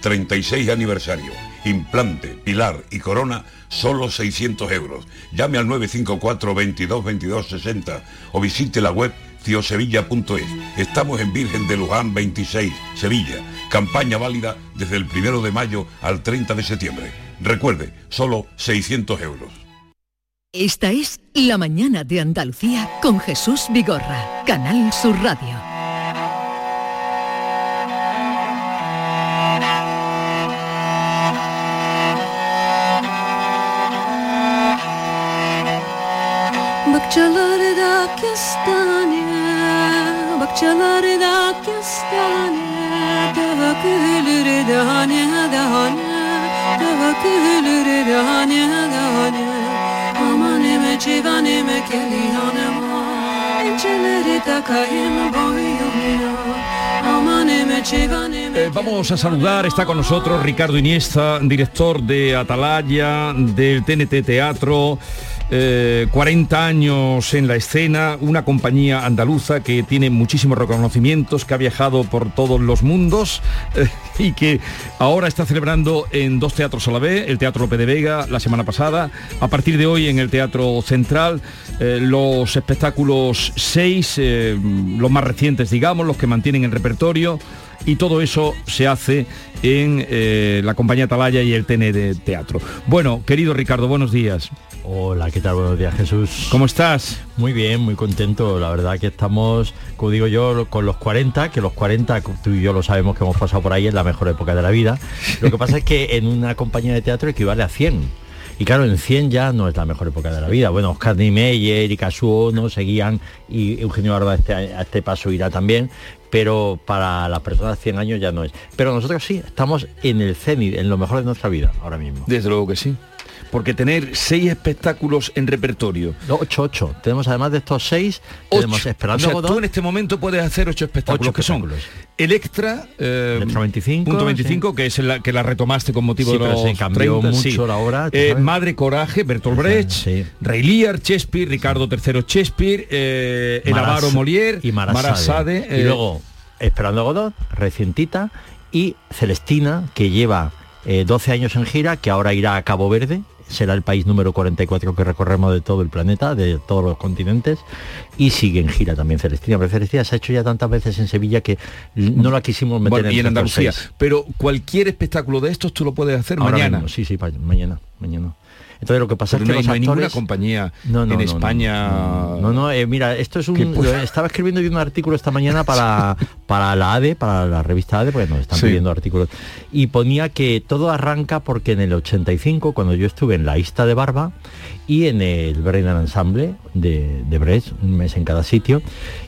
36 aniversario. Implante, pilar y corona, solo 600 euros. Llame al 954 22 22 60 o visite la web ciosevilla.es. Estamos en Virgen de Luján 26, Sevilla. Campaña válida desde el 1 de mayo al 30 de septiembre. Recuerde, solo 600 euros. Esta es La Mañana de Andalucía con Jesús Vigorra, Canal Sur Radio. Bakçalarda kestane Bakçalarda kestane. Dane dane dane dane kelihanema takayım Eh, vamos a saludar, está con nosotros Ricardo Iniesta, director de Atalaya, del TNT Teatro, eh, 40 años en la escena, una compañía andaluza que tiene muchísimos reconocimientos, que ha viajado por todos los mundos eh, y que ahora está celebrando en dos teatros a la vez, el Teatro Lope de Vega la semana pasada, a partir de hoy en el Teatro Central, eh, los espectáculos 6, los más recientes, digamos, los que mantienen el repertorio y todo eso se hace en eh, la compañía Atalaya y el TN de Teatro. Bueno, querido Ricardo, buenos días. Hola, ¿qué tal? Buenos días, Jesús. ¿Cómo estás? Muy bien, muy contento. La verdad que estamos, como digo yo, con los 40, que los 40, tú y yo lo sabemos que hemos pasado por ahí, es la mejor época de la vida. Lo que pasa es que en una compañía de teatro equivale a 100. Y claro, en 100 ya no es la mejor época de la vida. Bueno, Oscar Niemeyer y Casuono seguían y Eugenio Barba a este, a este paso irá también, pero para las personas de 100 años ya no es. Pero nosotros sí, estamos en el cenit, en lo mejor de nuestra vida ahora mismo. Desde luego que sí. Porque tener seis espectáculos en repertorio. No, ocho, ocho. Tenemos además de estos seis, tenemos Esperando o sea, Godot. tú en este momento puedes hacer ocho espectáculos Ocho que son el extra, eh, Extra 25, punto 25 que es la que la retomaste con motivo Sí, de los se cambió 30, mucho la hora, Eh. Madre Coraje, Bertolt Brecht, Rey Lear, Shakespeare, Ricardo III Shakespeare, eh, El Maras- Avaro Molière, y Marasade. Marasade, y eh, luego Esperando a Godot, recientita, y Celestina, que lleva eh, 12 años en gira, que ahora irá a Cabo Verde, será el país número 44 que recorremos de todo el planeta, de todos los continentes, y sigue en gira también Celestina. Pero Celestina se ha hecho ya tantas veces en Sevilla que no la quisimos meter bueno, y en entre estos Andalucía. Pero cualquier espectáculo de estos tú lo puedes hacer Ahora mañana. mismo, sí, sí, mañana, mañana. Entonces lo que pasa Pero es que no hay- los no hay ninguna actores- compañía No, no, en España. No, no, eh, mira, esto es un. Estaba escribiendo yo un artículo esta mañana para, para la ADE, para la revista ADE, porque nos están Sí. pidiendo artículos. Y ponía que todo arranca porque en el 85, cuando yo estuve en la Ista de Barba y en el Brennan Ensemble de, de Brest, un mes en cada sitio,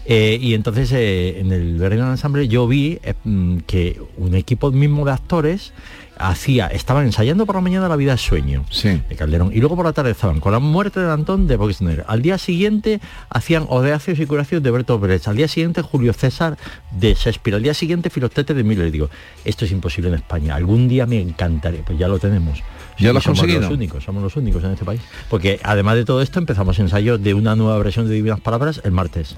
eh, y entonces eh, en el Brennan Ensemble yo vi mm, que un equipo mismo de actores hacía, estaban ensayando por la mañana La vida es sueño de Calderón y luego por la tarde estaban con la muerte de Antón de Boxner. Al día siguiente hacían Odeacios y Curacios de Bertolt Brecht. Al día siguiente Julio César de Shakespeare. Al día siguiente Filostete de Miller. Y digo, esto es imposible en España. Algún día me encantaría, pues ya lo tenemos. ¿Ya lo somos conseguido? los únicos, somos los únicos en este país. Porque además de todo esto empezamos ensayos de una nueva versión de Divinas Palabras el martes.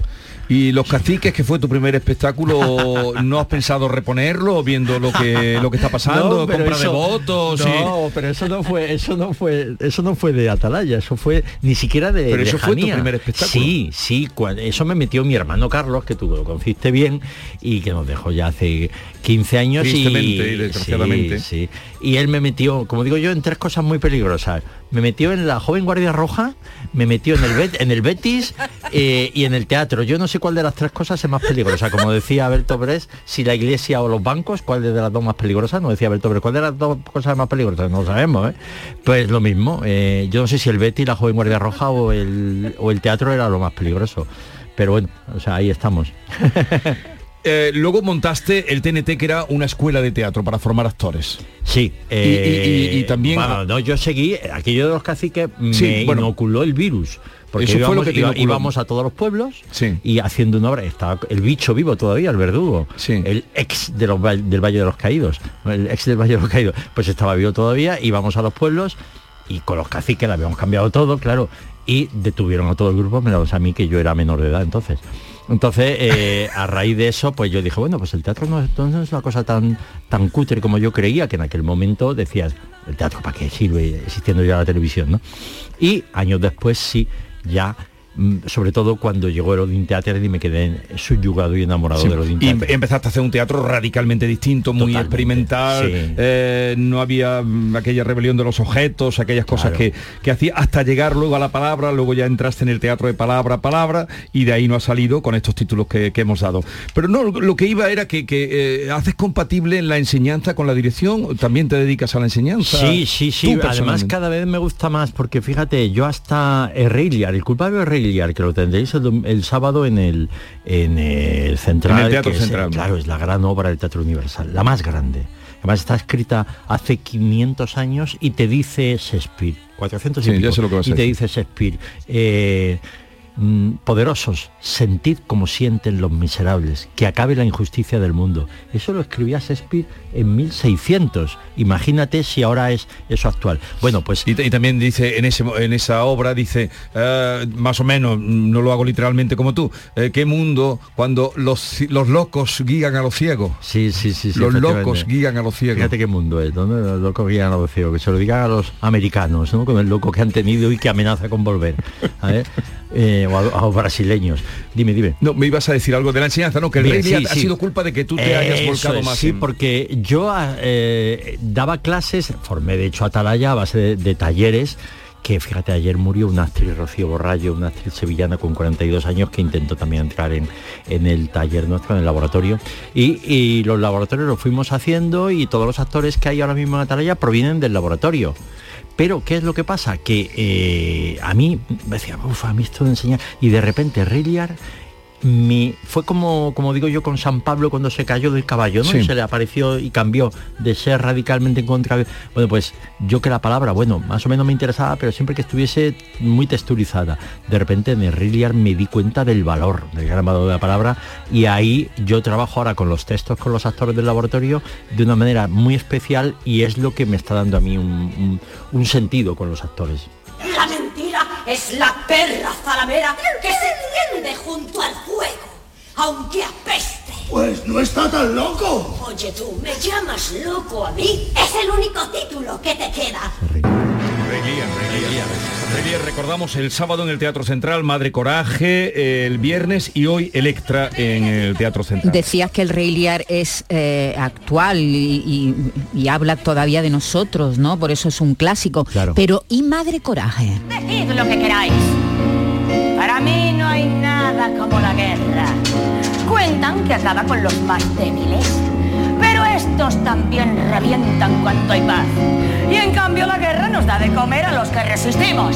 ¿Y los caciques, que fue tu primer espectáculo, no has pensado reponerlo viendo lo que lo que está pasando, No, compra de eso- votos? y- No, pero eso no fue, eso no fue, eso no fue de Atalaya, eso fue ni siquiera de. Pero eso fue tu primer espectáculo. Sí, sí, cua- eso me metió mi hermano Carlos, que tú lo conociste bien y que nos dejó ya hace 15 años Tristemente y, y desgraciadamente. Sí, sí. Y él me metió, como digo yo, en tres cosas muy peligrosas. Me metió en la joven Guardia Roja, me metió en el Bet- en el Betis eh, y en el teatro. Yo no sé cuál de las tres cosas es más peligrosa. Como decía Berto Bres, si la iglesia o los bancos, cuál de las dos más peligrosas, no decía Berto Bres, cuál de las dos cosas es más peligrosas, no lo sabemos, ¿eh? Pues lo mismo. eh, yo no sé si el Betis, la joven Guardia Roja o el, o el teatro era lo más peligroso. Pero bueno, o sea, ahí estamos. Eh, luego montaste el TNT, que era una escuela de teatro para formar actores. Sí. Y- y- y- y también- Bueno, no, yo seguí, aquello de los caciques Sí, me bueno. inoculó el virus. Porque Eso fue íbamos, lo que iba- íbamos a todos los pueblos y haciendo una obra. Estaba el bicho vivo todavía, el verdugo. El ex de los, del Valle de los Caídos. El ex del Valle de los Caídos. Pues estaba vivo todavía, íbamos a los pueblos y con los caciques le habíamos cambiado todo, claro. Y detuvieron a todo el grupo, menos a mí, que yo era menor de edad entonces. Entonces, eh, a raíz de eso, pues yo dije, bueno, pues el teatro no es, no es una cosa tan, tan cutre como yo creía, que en aquel momento decías, el teatro para qué sirve existiendo ya la televisión, ¿no? Y años después sí, ya, mm, sobre todo cuando llegó el Odin Theater y me quedé subyugado y enamorado Sí, del Odin y Theater. em- empezaste a hacer un teatro radicalmente distinto, muy experimental, sí. eh, no había mm, aquella rebelión de los objetos, aquellas cosas Claro. que, que hacía hasta llegar luego a la palabra, luego ya entraste en el teatro de palabra a palabra y de ahí no ha salido con estos títulos que, que hemos dado. Pero no, lo que iba era que, que, eh, haces compatible la enseñanza con la dirección, también te dedicas a la enseñanza. Sí, sí, sí. Además cada vez me gusta más porque fíjate, yo hasta Herreiliar, el culpable de Que lo tendréis el, sábado en el, en el central. En el Teatro que es, claro, es la gran obra del Teatro Universal, la más grande. Además está escrita hace 500 años y te dice Shakespeare, 400 y Sí, ya pico, sé lo que vas a y te decir. dice Shakespeare, eh, poderosos, sentid como sienten los miserables, que acabe la injusticia del mundo. Eso lo escribía Shakespeare en 1600. Imagínate si ahora es eso actual. Bueno, pues... Y, también dice en, ese, en esa obra, dice, eh, más o menos, mm, no lo hago literalmente como tú, eh, qué mundo cuando los, los locos guían a los ciegos. Sí, sí, sí. sí, los locos guían a los ciegos. Fíjate qué mundo es, ¿no? Los locos guían a los ciegos, que se lo digan a los americanos, ¿no? Con el loco que han tenido y que amenaza con volver. Eh, o a, a los brasileños. Dime, dime. No, me ibas a decir algo de la enseñanza, ¿no? Que el rey sí, ha sí. sido culpa de que tú te hayas volcado es, más. Sí, en- porque yo eh, daba clases, formé de hecho Atalaya a base de, de talleres, que fíjate, ayer murió una actriz, Rocío Borrallo, una actriz sevillana con 42 años que intentó también entrar en, en el taller nuestro, en el laboratorio. Y, y los laboratorios los fuimos haciendo y todos los actores que hay ahora mismo en Atalaya provienen del laboratorio. Pero, ¿qué es lo que pasa? Que eh, a mí me decía, uff, a mí esto de enseñar. Y de repente Rilliard mi, fue como, como digo yo con San Pablo cuando se cayó del caballo, ¿no? Sí. Y se le apareció y cambió de ser radicalmente en contra. de- Bueno, pues yo que la palabra, bueno, más o menos me interesaba, pero siempre que estuviese muy texturizada. De repente en el Rilliard me di cuenta del valor, del gran valor de la palabra, y ahí yo trabajo ahora con los textos, con los actores del laboratorio, de una manera muy especial y es lo que me está dando a mí un, un- un sentido con los actores. Es la perra zalamera que se tiende junto al fuego, aunque apeste. Pues no está tan loco. Oye tú, ¿me llamas loco a mí? Es el único título que te queda. Rey Lear, Rey Recordamos el sábado en el Teatro Central, Madre Coraje, el viernes y hoy Electra en el Teatro Central. Decías que el Rey Lear es eh, actual y, y- y habla todavía de nosotros, ¿no? Por eso es un clásico. Claro. Pero ¿y Madre Coraje? Decid lo que queráis. Para mí no hay nada como la guerra. Cuentan que acaba con los más débiles. Estos también revientan cuanto hay paz. Y en cambio la guerra nos da de comer a los que resistimos.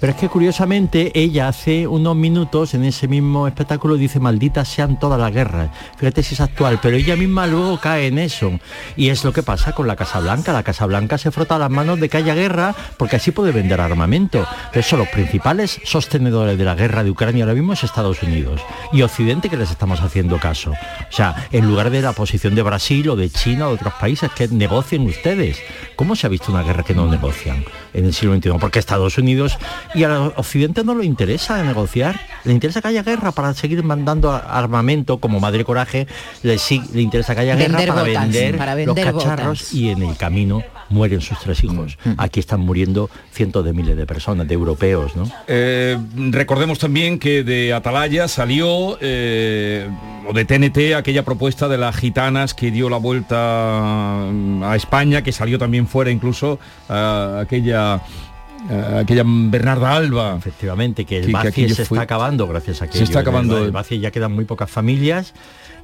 Pero es que curiosamente ella hace unos minutos en ese mismo espectáculo dice malditas sean todas las guerras. Fíjate si es actual, pero ella misma luego cae en eso. Y es lo que pasa con la Casa Blanca. La Casa Blanca se frota las manos de que haya guerra porque así puede vender armamento. Pero son los principales sostenedores de la guerra de Ucrania ahora mismo es Estados Unidos. Y Occidente que les estamos haciendo caso. O sea, en lugar de la posición de Brasil o de China o de otros países que negocien ustedes. ¿Cómo se ha visto una guerra que no negocian en el siglo XXI? Porque Estados Unidos y a Occidente no le interesa negociar, le interesa que haya guerra para seguir mandando armamento como Madre Coraje, le, sí, le interesa que haya guerra para, botas, vender para los cacharros botas. y en el camino mueren sus tres hijos. Aquí están muriendo cientos de miles de personas, de europeos, ¿no? Eh, recordemos también que de Atalaya salió, eh, o de TNT, aquella propuesta de las gitanas que dio la vuelta mm, a España, que salió también fuera incluso aquella eh, aquella Bernarda Alba. Efectivamente, que el que se fue- está acabando gracias a que Se está acabando. el Baci ya quedan muy pocas familias.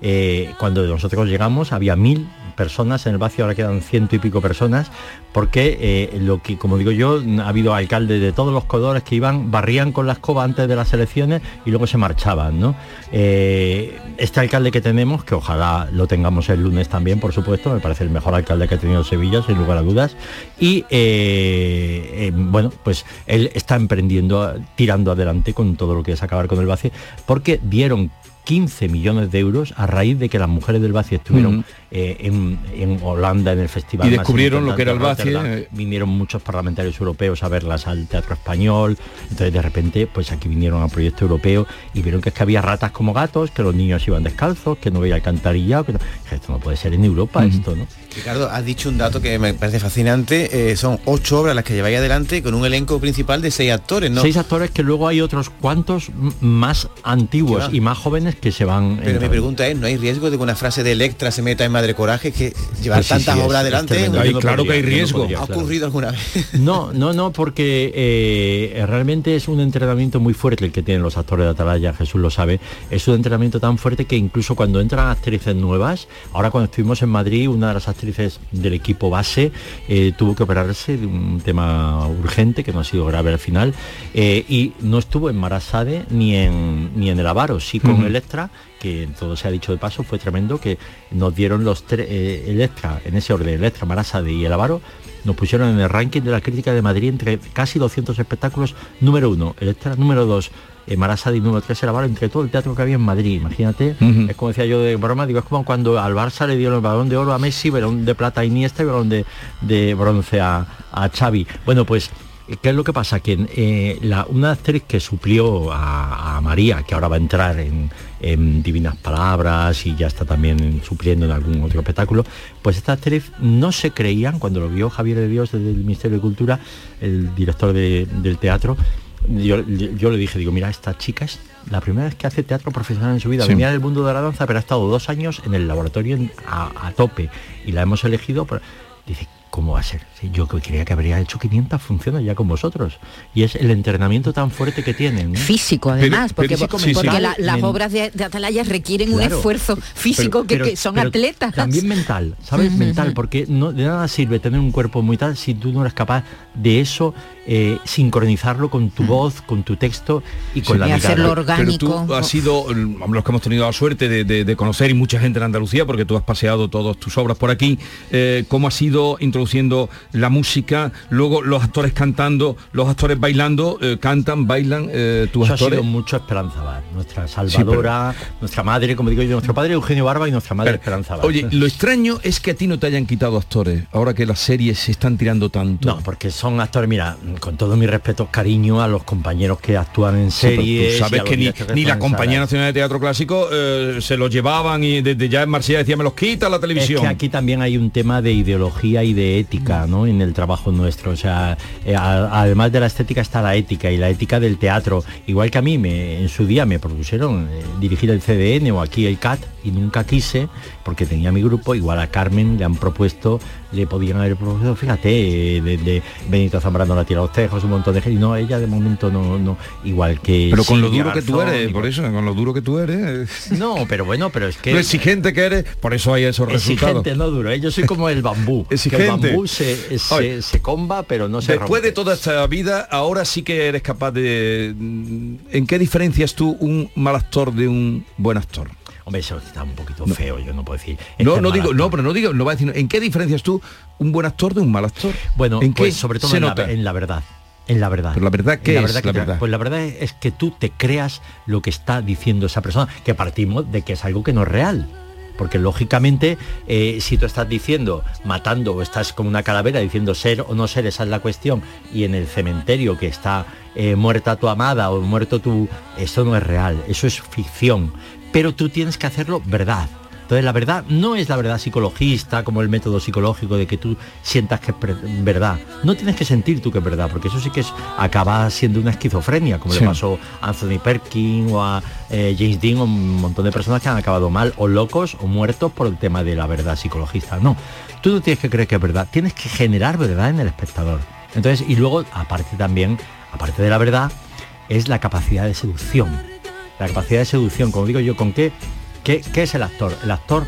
Eh, cuando nosotros llegamos había mil personas en el Baci, ahora quedan ciento y pico personas, porque eh, lo que, como digo yo, ha habido alcaldes de todos los colores que iban, barrían con la escoba antes de las elecciones y luego se marchaban, ¿no? Eh, este alcalde que tenemos, que ojalá lo tengamos el lunes también, por supuesto, me parece el mejor alcalde que ha tenido Sevilla, sin lugar a dudas, y bueno, pues él está emprendiendo, tirando adelante con todo lo que es acabar con el Baci, porque dieron 15 millones de euros a raíz de que las mujeres del Baci estuvieron. Eh, en, en Holanda en el festival Y descubrieron lo que era el Rotterdam. eh. vinieron muchos parlamentarios europeos a verlas al teatro español entonces de repente pues aquí vinieron al proyecto europeo y vieron que es que había ratas como gatos que los niños iban descalzos que no veía alcantarillado que no- que esto no puede ser en Europa esto no Ricardo, has dicho un dato que me parece fascinante. eh, son ocho obras las que lleváis adelante con un elenco principal de seis actores, ¿no? seis actores que luego hay otros cuantos más antiguos y más jóvenes que se van Pero mi pregunta es, ¿no hay riesgo de que una frase de Electra se meta en Madre Coraje que llevar Pues sí, tantas sí, es- obras adelante? claro que hay riesgo. ¿Ha claro. ocurrido alguna vez? No, no, no, porque eh, realmente es un entrenamiento muy fuerte el que tienen los actores de Atalaya, Jesús lo sabe. Es un entrenamiento tan fuerte que incluso cuando entran actrices nuevas, ahora cuando estuvimos en Madrid, una de las actrices del equipo base eh, tuvo que operarse de un tema urgente, que no ha sido grave al final, eh, y no estuvo en Marasade ni en, ni en el Avaro, sí con Ujú. Electra, que todo se ha dicho de paso, fue tremendo, que nos dieron los tres, eh, Electra, en ese orden, Electra, Marasade y el Avaro, nos pusieron en el ranking de la crítica de Madrid entre casi 200 espectáculos, número uno, Electra, número dos, eh, Marasade y número tres, el Avaro, entre todo el teatro que había en Madrid, imagínate, es como decía yo de broma, digo, es como cuando al Barça le dieron el balón de oro a Messi, balón de plata a Iniesta y balón de, de bronce a, a Xavi. Bueno, pues ¿Qué es lo que pasa? Que eh, la, una actriz que suplió a, a María, que ahora va a entrar en, en Divinas Palabras y ya está también supliendo en algún otro espectáculo, pues esta actriz no se creían, cuando lo vio Javier de Dios desde el Ministerio de Cultura, el director de- del teatro, yo, yo le dije, digo, mira, esta chica es la primera vez que hace teatro profesional en su vida. Sí. Venía del mundo de la danza, pero ha estado dos años en el laboratorio a tope y la hemos elegido. por- dice, ¿cómo va a ser? Sí, yo creía que habría hecho 500 funciones ya con vosotros. Y es el entrenamiento tan fuerte que tienen. ¿no? Físico además, porque, físico, porque mental, la- las men- obras de, de Atalaya requieren un esfuerzo físico Pero- que, pero- que son pero atletas. También mental, ¿sabes? Mental, porque no, de nada sirve tener un cuerpo muy tal si tú no eres capaz de eso, eh, sincronizarlo con tu voz, con tu texto y con la mirada. Pero tú has sido, mm, los que hemos tenido la suerte de, de- de conocer y mucha gente en Andalucía, porque tú has paseado todas tus obras por aquí, eh, cómo has ido introduciendo la música, luego los actores cantando, los actores bailando, eh, cantan, bailan, eh, tus Eso ha actores. sido mucho Esperanza Bar, nuestra salvadora, nuestra madre, como digo yo, nuestro padre Eugenio Barba y nuestra madre Esperanza Bar. Oye, lo extraño es que a ti no te hayan quitado actores, ahora que las series se están tirando tanto. No, porque son actores, mira, con todo mi respeto, cariño a los compañeros que actúan en Sí, pero tú series. sabes que ni, la Compañía. Nacional de Teatro Clásico eh, se los llevaban y desde ya en Marsella decía me los quita la televisión. Es que aquí también hay un tema de ideología y de ética, ¿no? En el trabajo nuestro. O sea, eh, a- además de la estética está la ética y la ética del teatro. Igual que a mí me, en su día me propusieron eh, dirigir el CDN o aquí el CAT y nunca quise porque tenía mi grupo, igual a Carmen le han propuesto, le podían haber propuesto, fíjate, de, de Benito Zambrano la tira los tejos, un montón de gente, y no, ella de momento no, no, igual que... Pero con lo duro que tú eres, igual- por eso, con lo duro que tú eres. No, pero bueno, pero es que... Lo exigente que eres, por eso hay esos resultados. Exigente, no duro. ¿eh? Yo soy como el bambú. que Exigente. el bambú se, se, comba, pero no se Después rompe. de toda esta vida, ahora sí que eres capaz de... ¿En qué diferencias tú un mal actor de un buen actor? Hombre, eso está un poquito feo, yo no puedo decir. No, no digo, actor. no, pero no digo, no va a decir, ¿en qué diferencias tú un buen actor de un mal actor? Bueno, ¿en pues qué sobre todo se en la, nota? en la verdad. En la verdad. Pero la verdad, ¿qué En es que la te- verdad? Pues la verdad es que tú te creas lo que está diciendo esa persona, que partimos de que es algo que no es real. Porque lógicamente, eh, si tú estás diciendo, matando, o estás como una calavera diciendo ser o no ser, esa es la cuestión, y en el cementerio que está eh, muerta tu amada o muerto tu... Eso no es real, eso es ficción. Pero tú tienes que hacerlo verdad. Entonces la verdad no es la verdad psicologista como el método psicológico de que tú sientas que es verdad. No tienes que sentir tú que es verdad, porque eso sí que es, acaba siendo una esquizofrenia, como Sí. le pasó a Anthony Perkins o a eh, James Dean o un montón de personas que han acabado mal o locos o muertos por el tema de la verdad psicologista. No, tú no tienes que creer que es verdad, tienes que generar verdad en el espectador. Entonces, y luego, aparte también, aparte de la verdad, es la capacidad de seducción. La capacidad de seducción, como digo yo, ¿con qué? ¿Qué, qué es el actor? El actor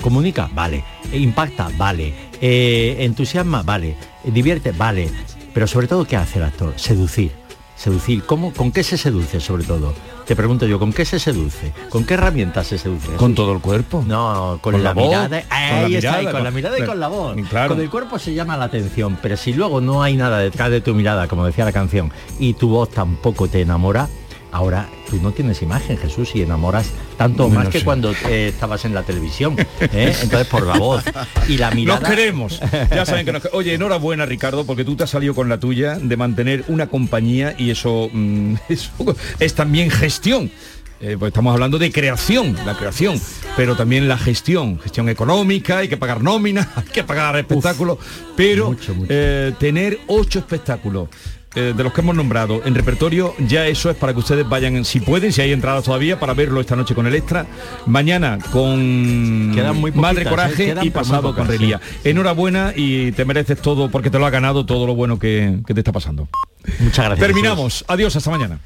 comunica, vale. Impacta, vale. Eh, entusiasma, vale. Divierte, vale. Pero sobre todo, ¿qué hace el actor? Seducir. Seducir. ¿Cómo, ¿Con qué se seduce sobre todo? Te pregunto yo, ¿con qué se seduce? ¿Con qué herramientas se seduce? Con todo el cuerpo. No, con, Con la, la voz, mirada. con la está, mirada, y con la mirada y con la voz. claro. Con el cuerpo se llama la atención, pero si luego no hay nada detrás de tu mirada, como decía la canción, y tu voz tampoco te enamora, ahora tú no tienes imagen, Jesús, y enamoras tanto o más que cuando eh, estabas en la televisión. ¿eh? Entonces por la voz y la mirada. Nos queremos. Ya saben que nos... Oye, enhorabuena, Ricardo, porque tú te has salido con la tuya de mantener una compañía y eso, mm, eso es también gestión. Eh, pues estamos hablando de creación, la creación, pero también la gestión, gestión económica, hay que pagar nóminas, hay que pagar espectáculos, pero eh, tener ocho espectáculos eh, de los que hemos nombrado en repertorio, ya eso es para que ustedes vayan, si pueden, si hay entradas todavía, para verlo esta noche con el extra, mañana con Quedan muy Madre Coraje ¿eh? Quedan, y pasado pocas, con Relía. sí. Enhorabuena y te mereces todo porque te lo ha ganado todo lo bueno que, que te está pasando. Muchas gracias. Terminamos. Adiós, hasta mañana.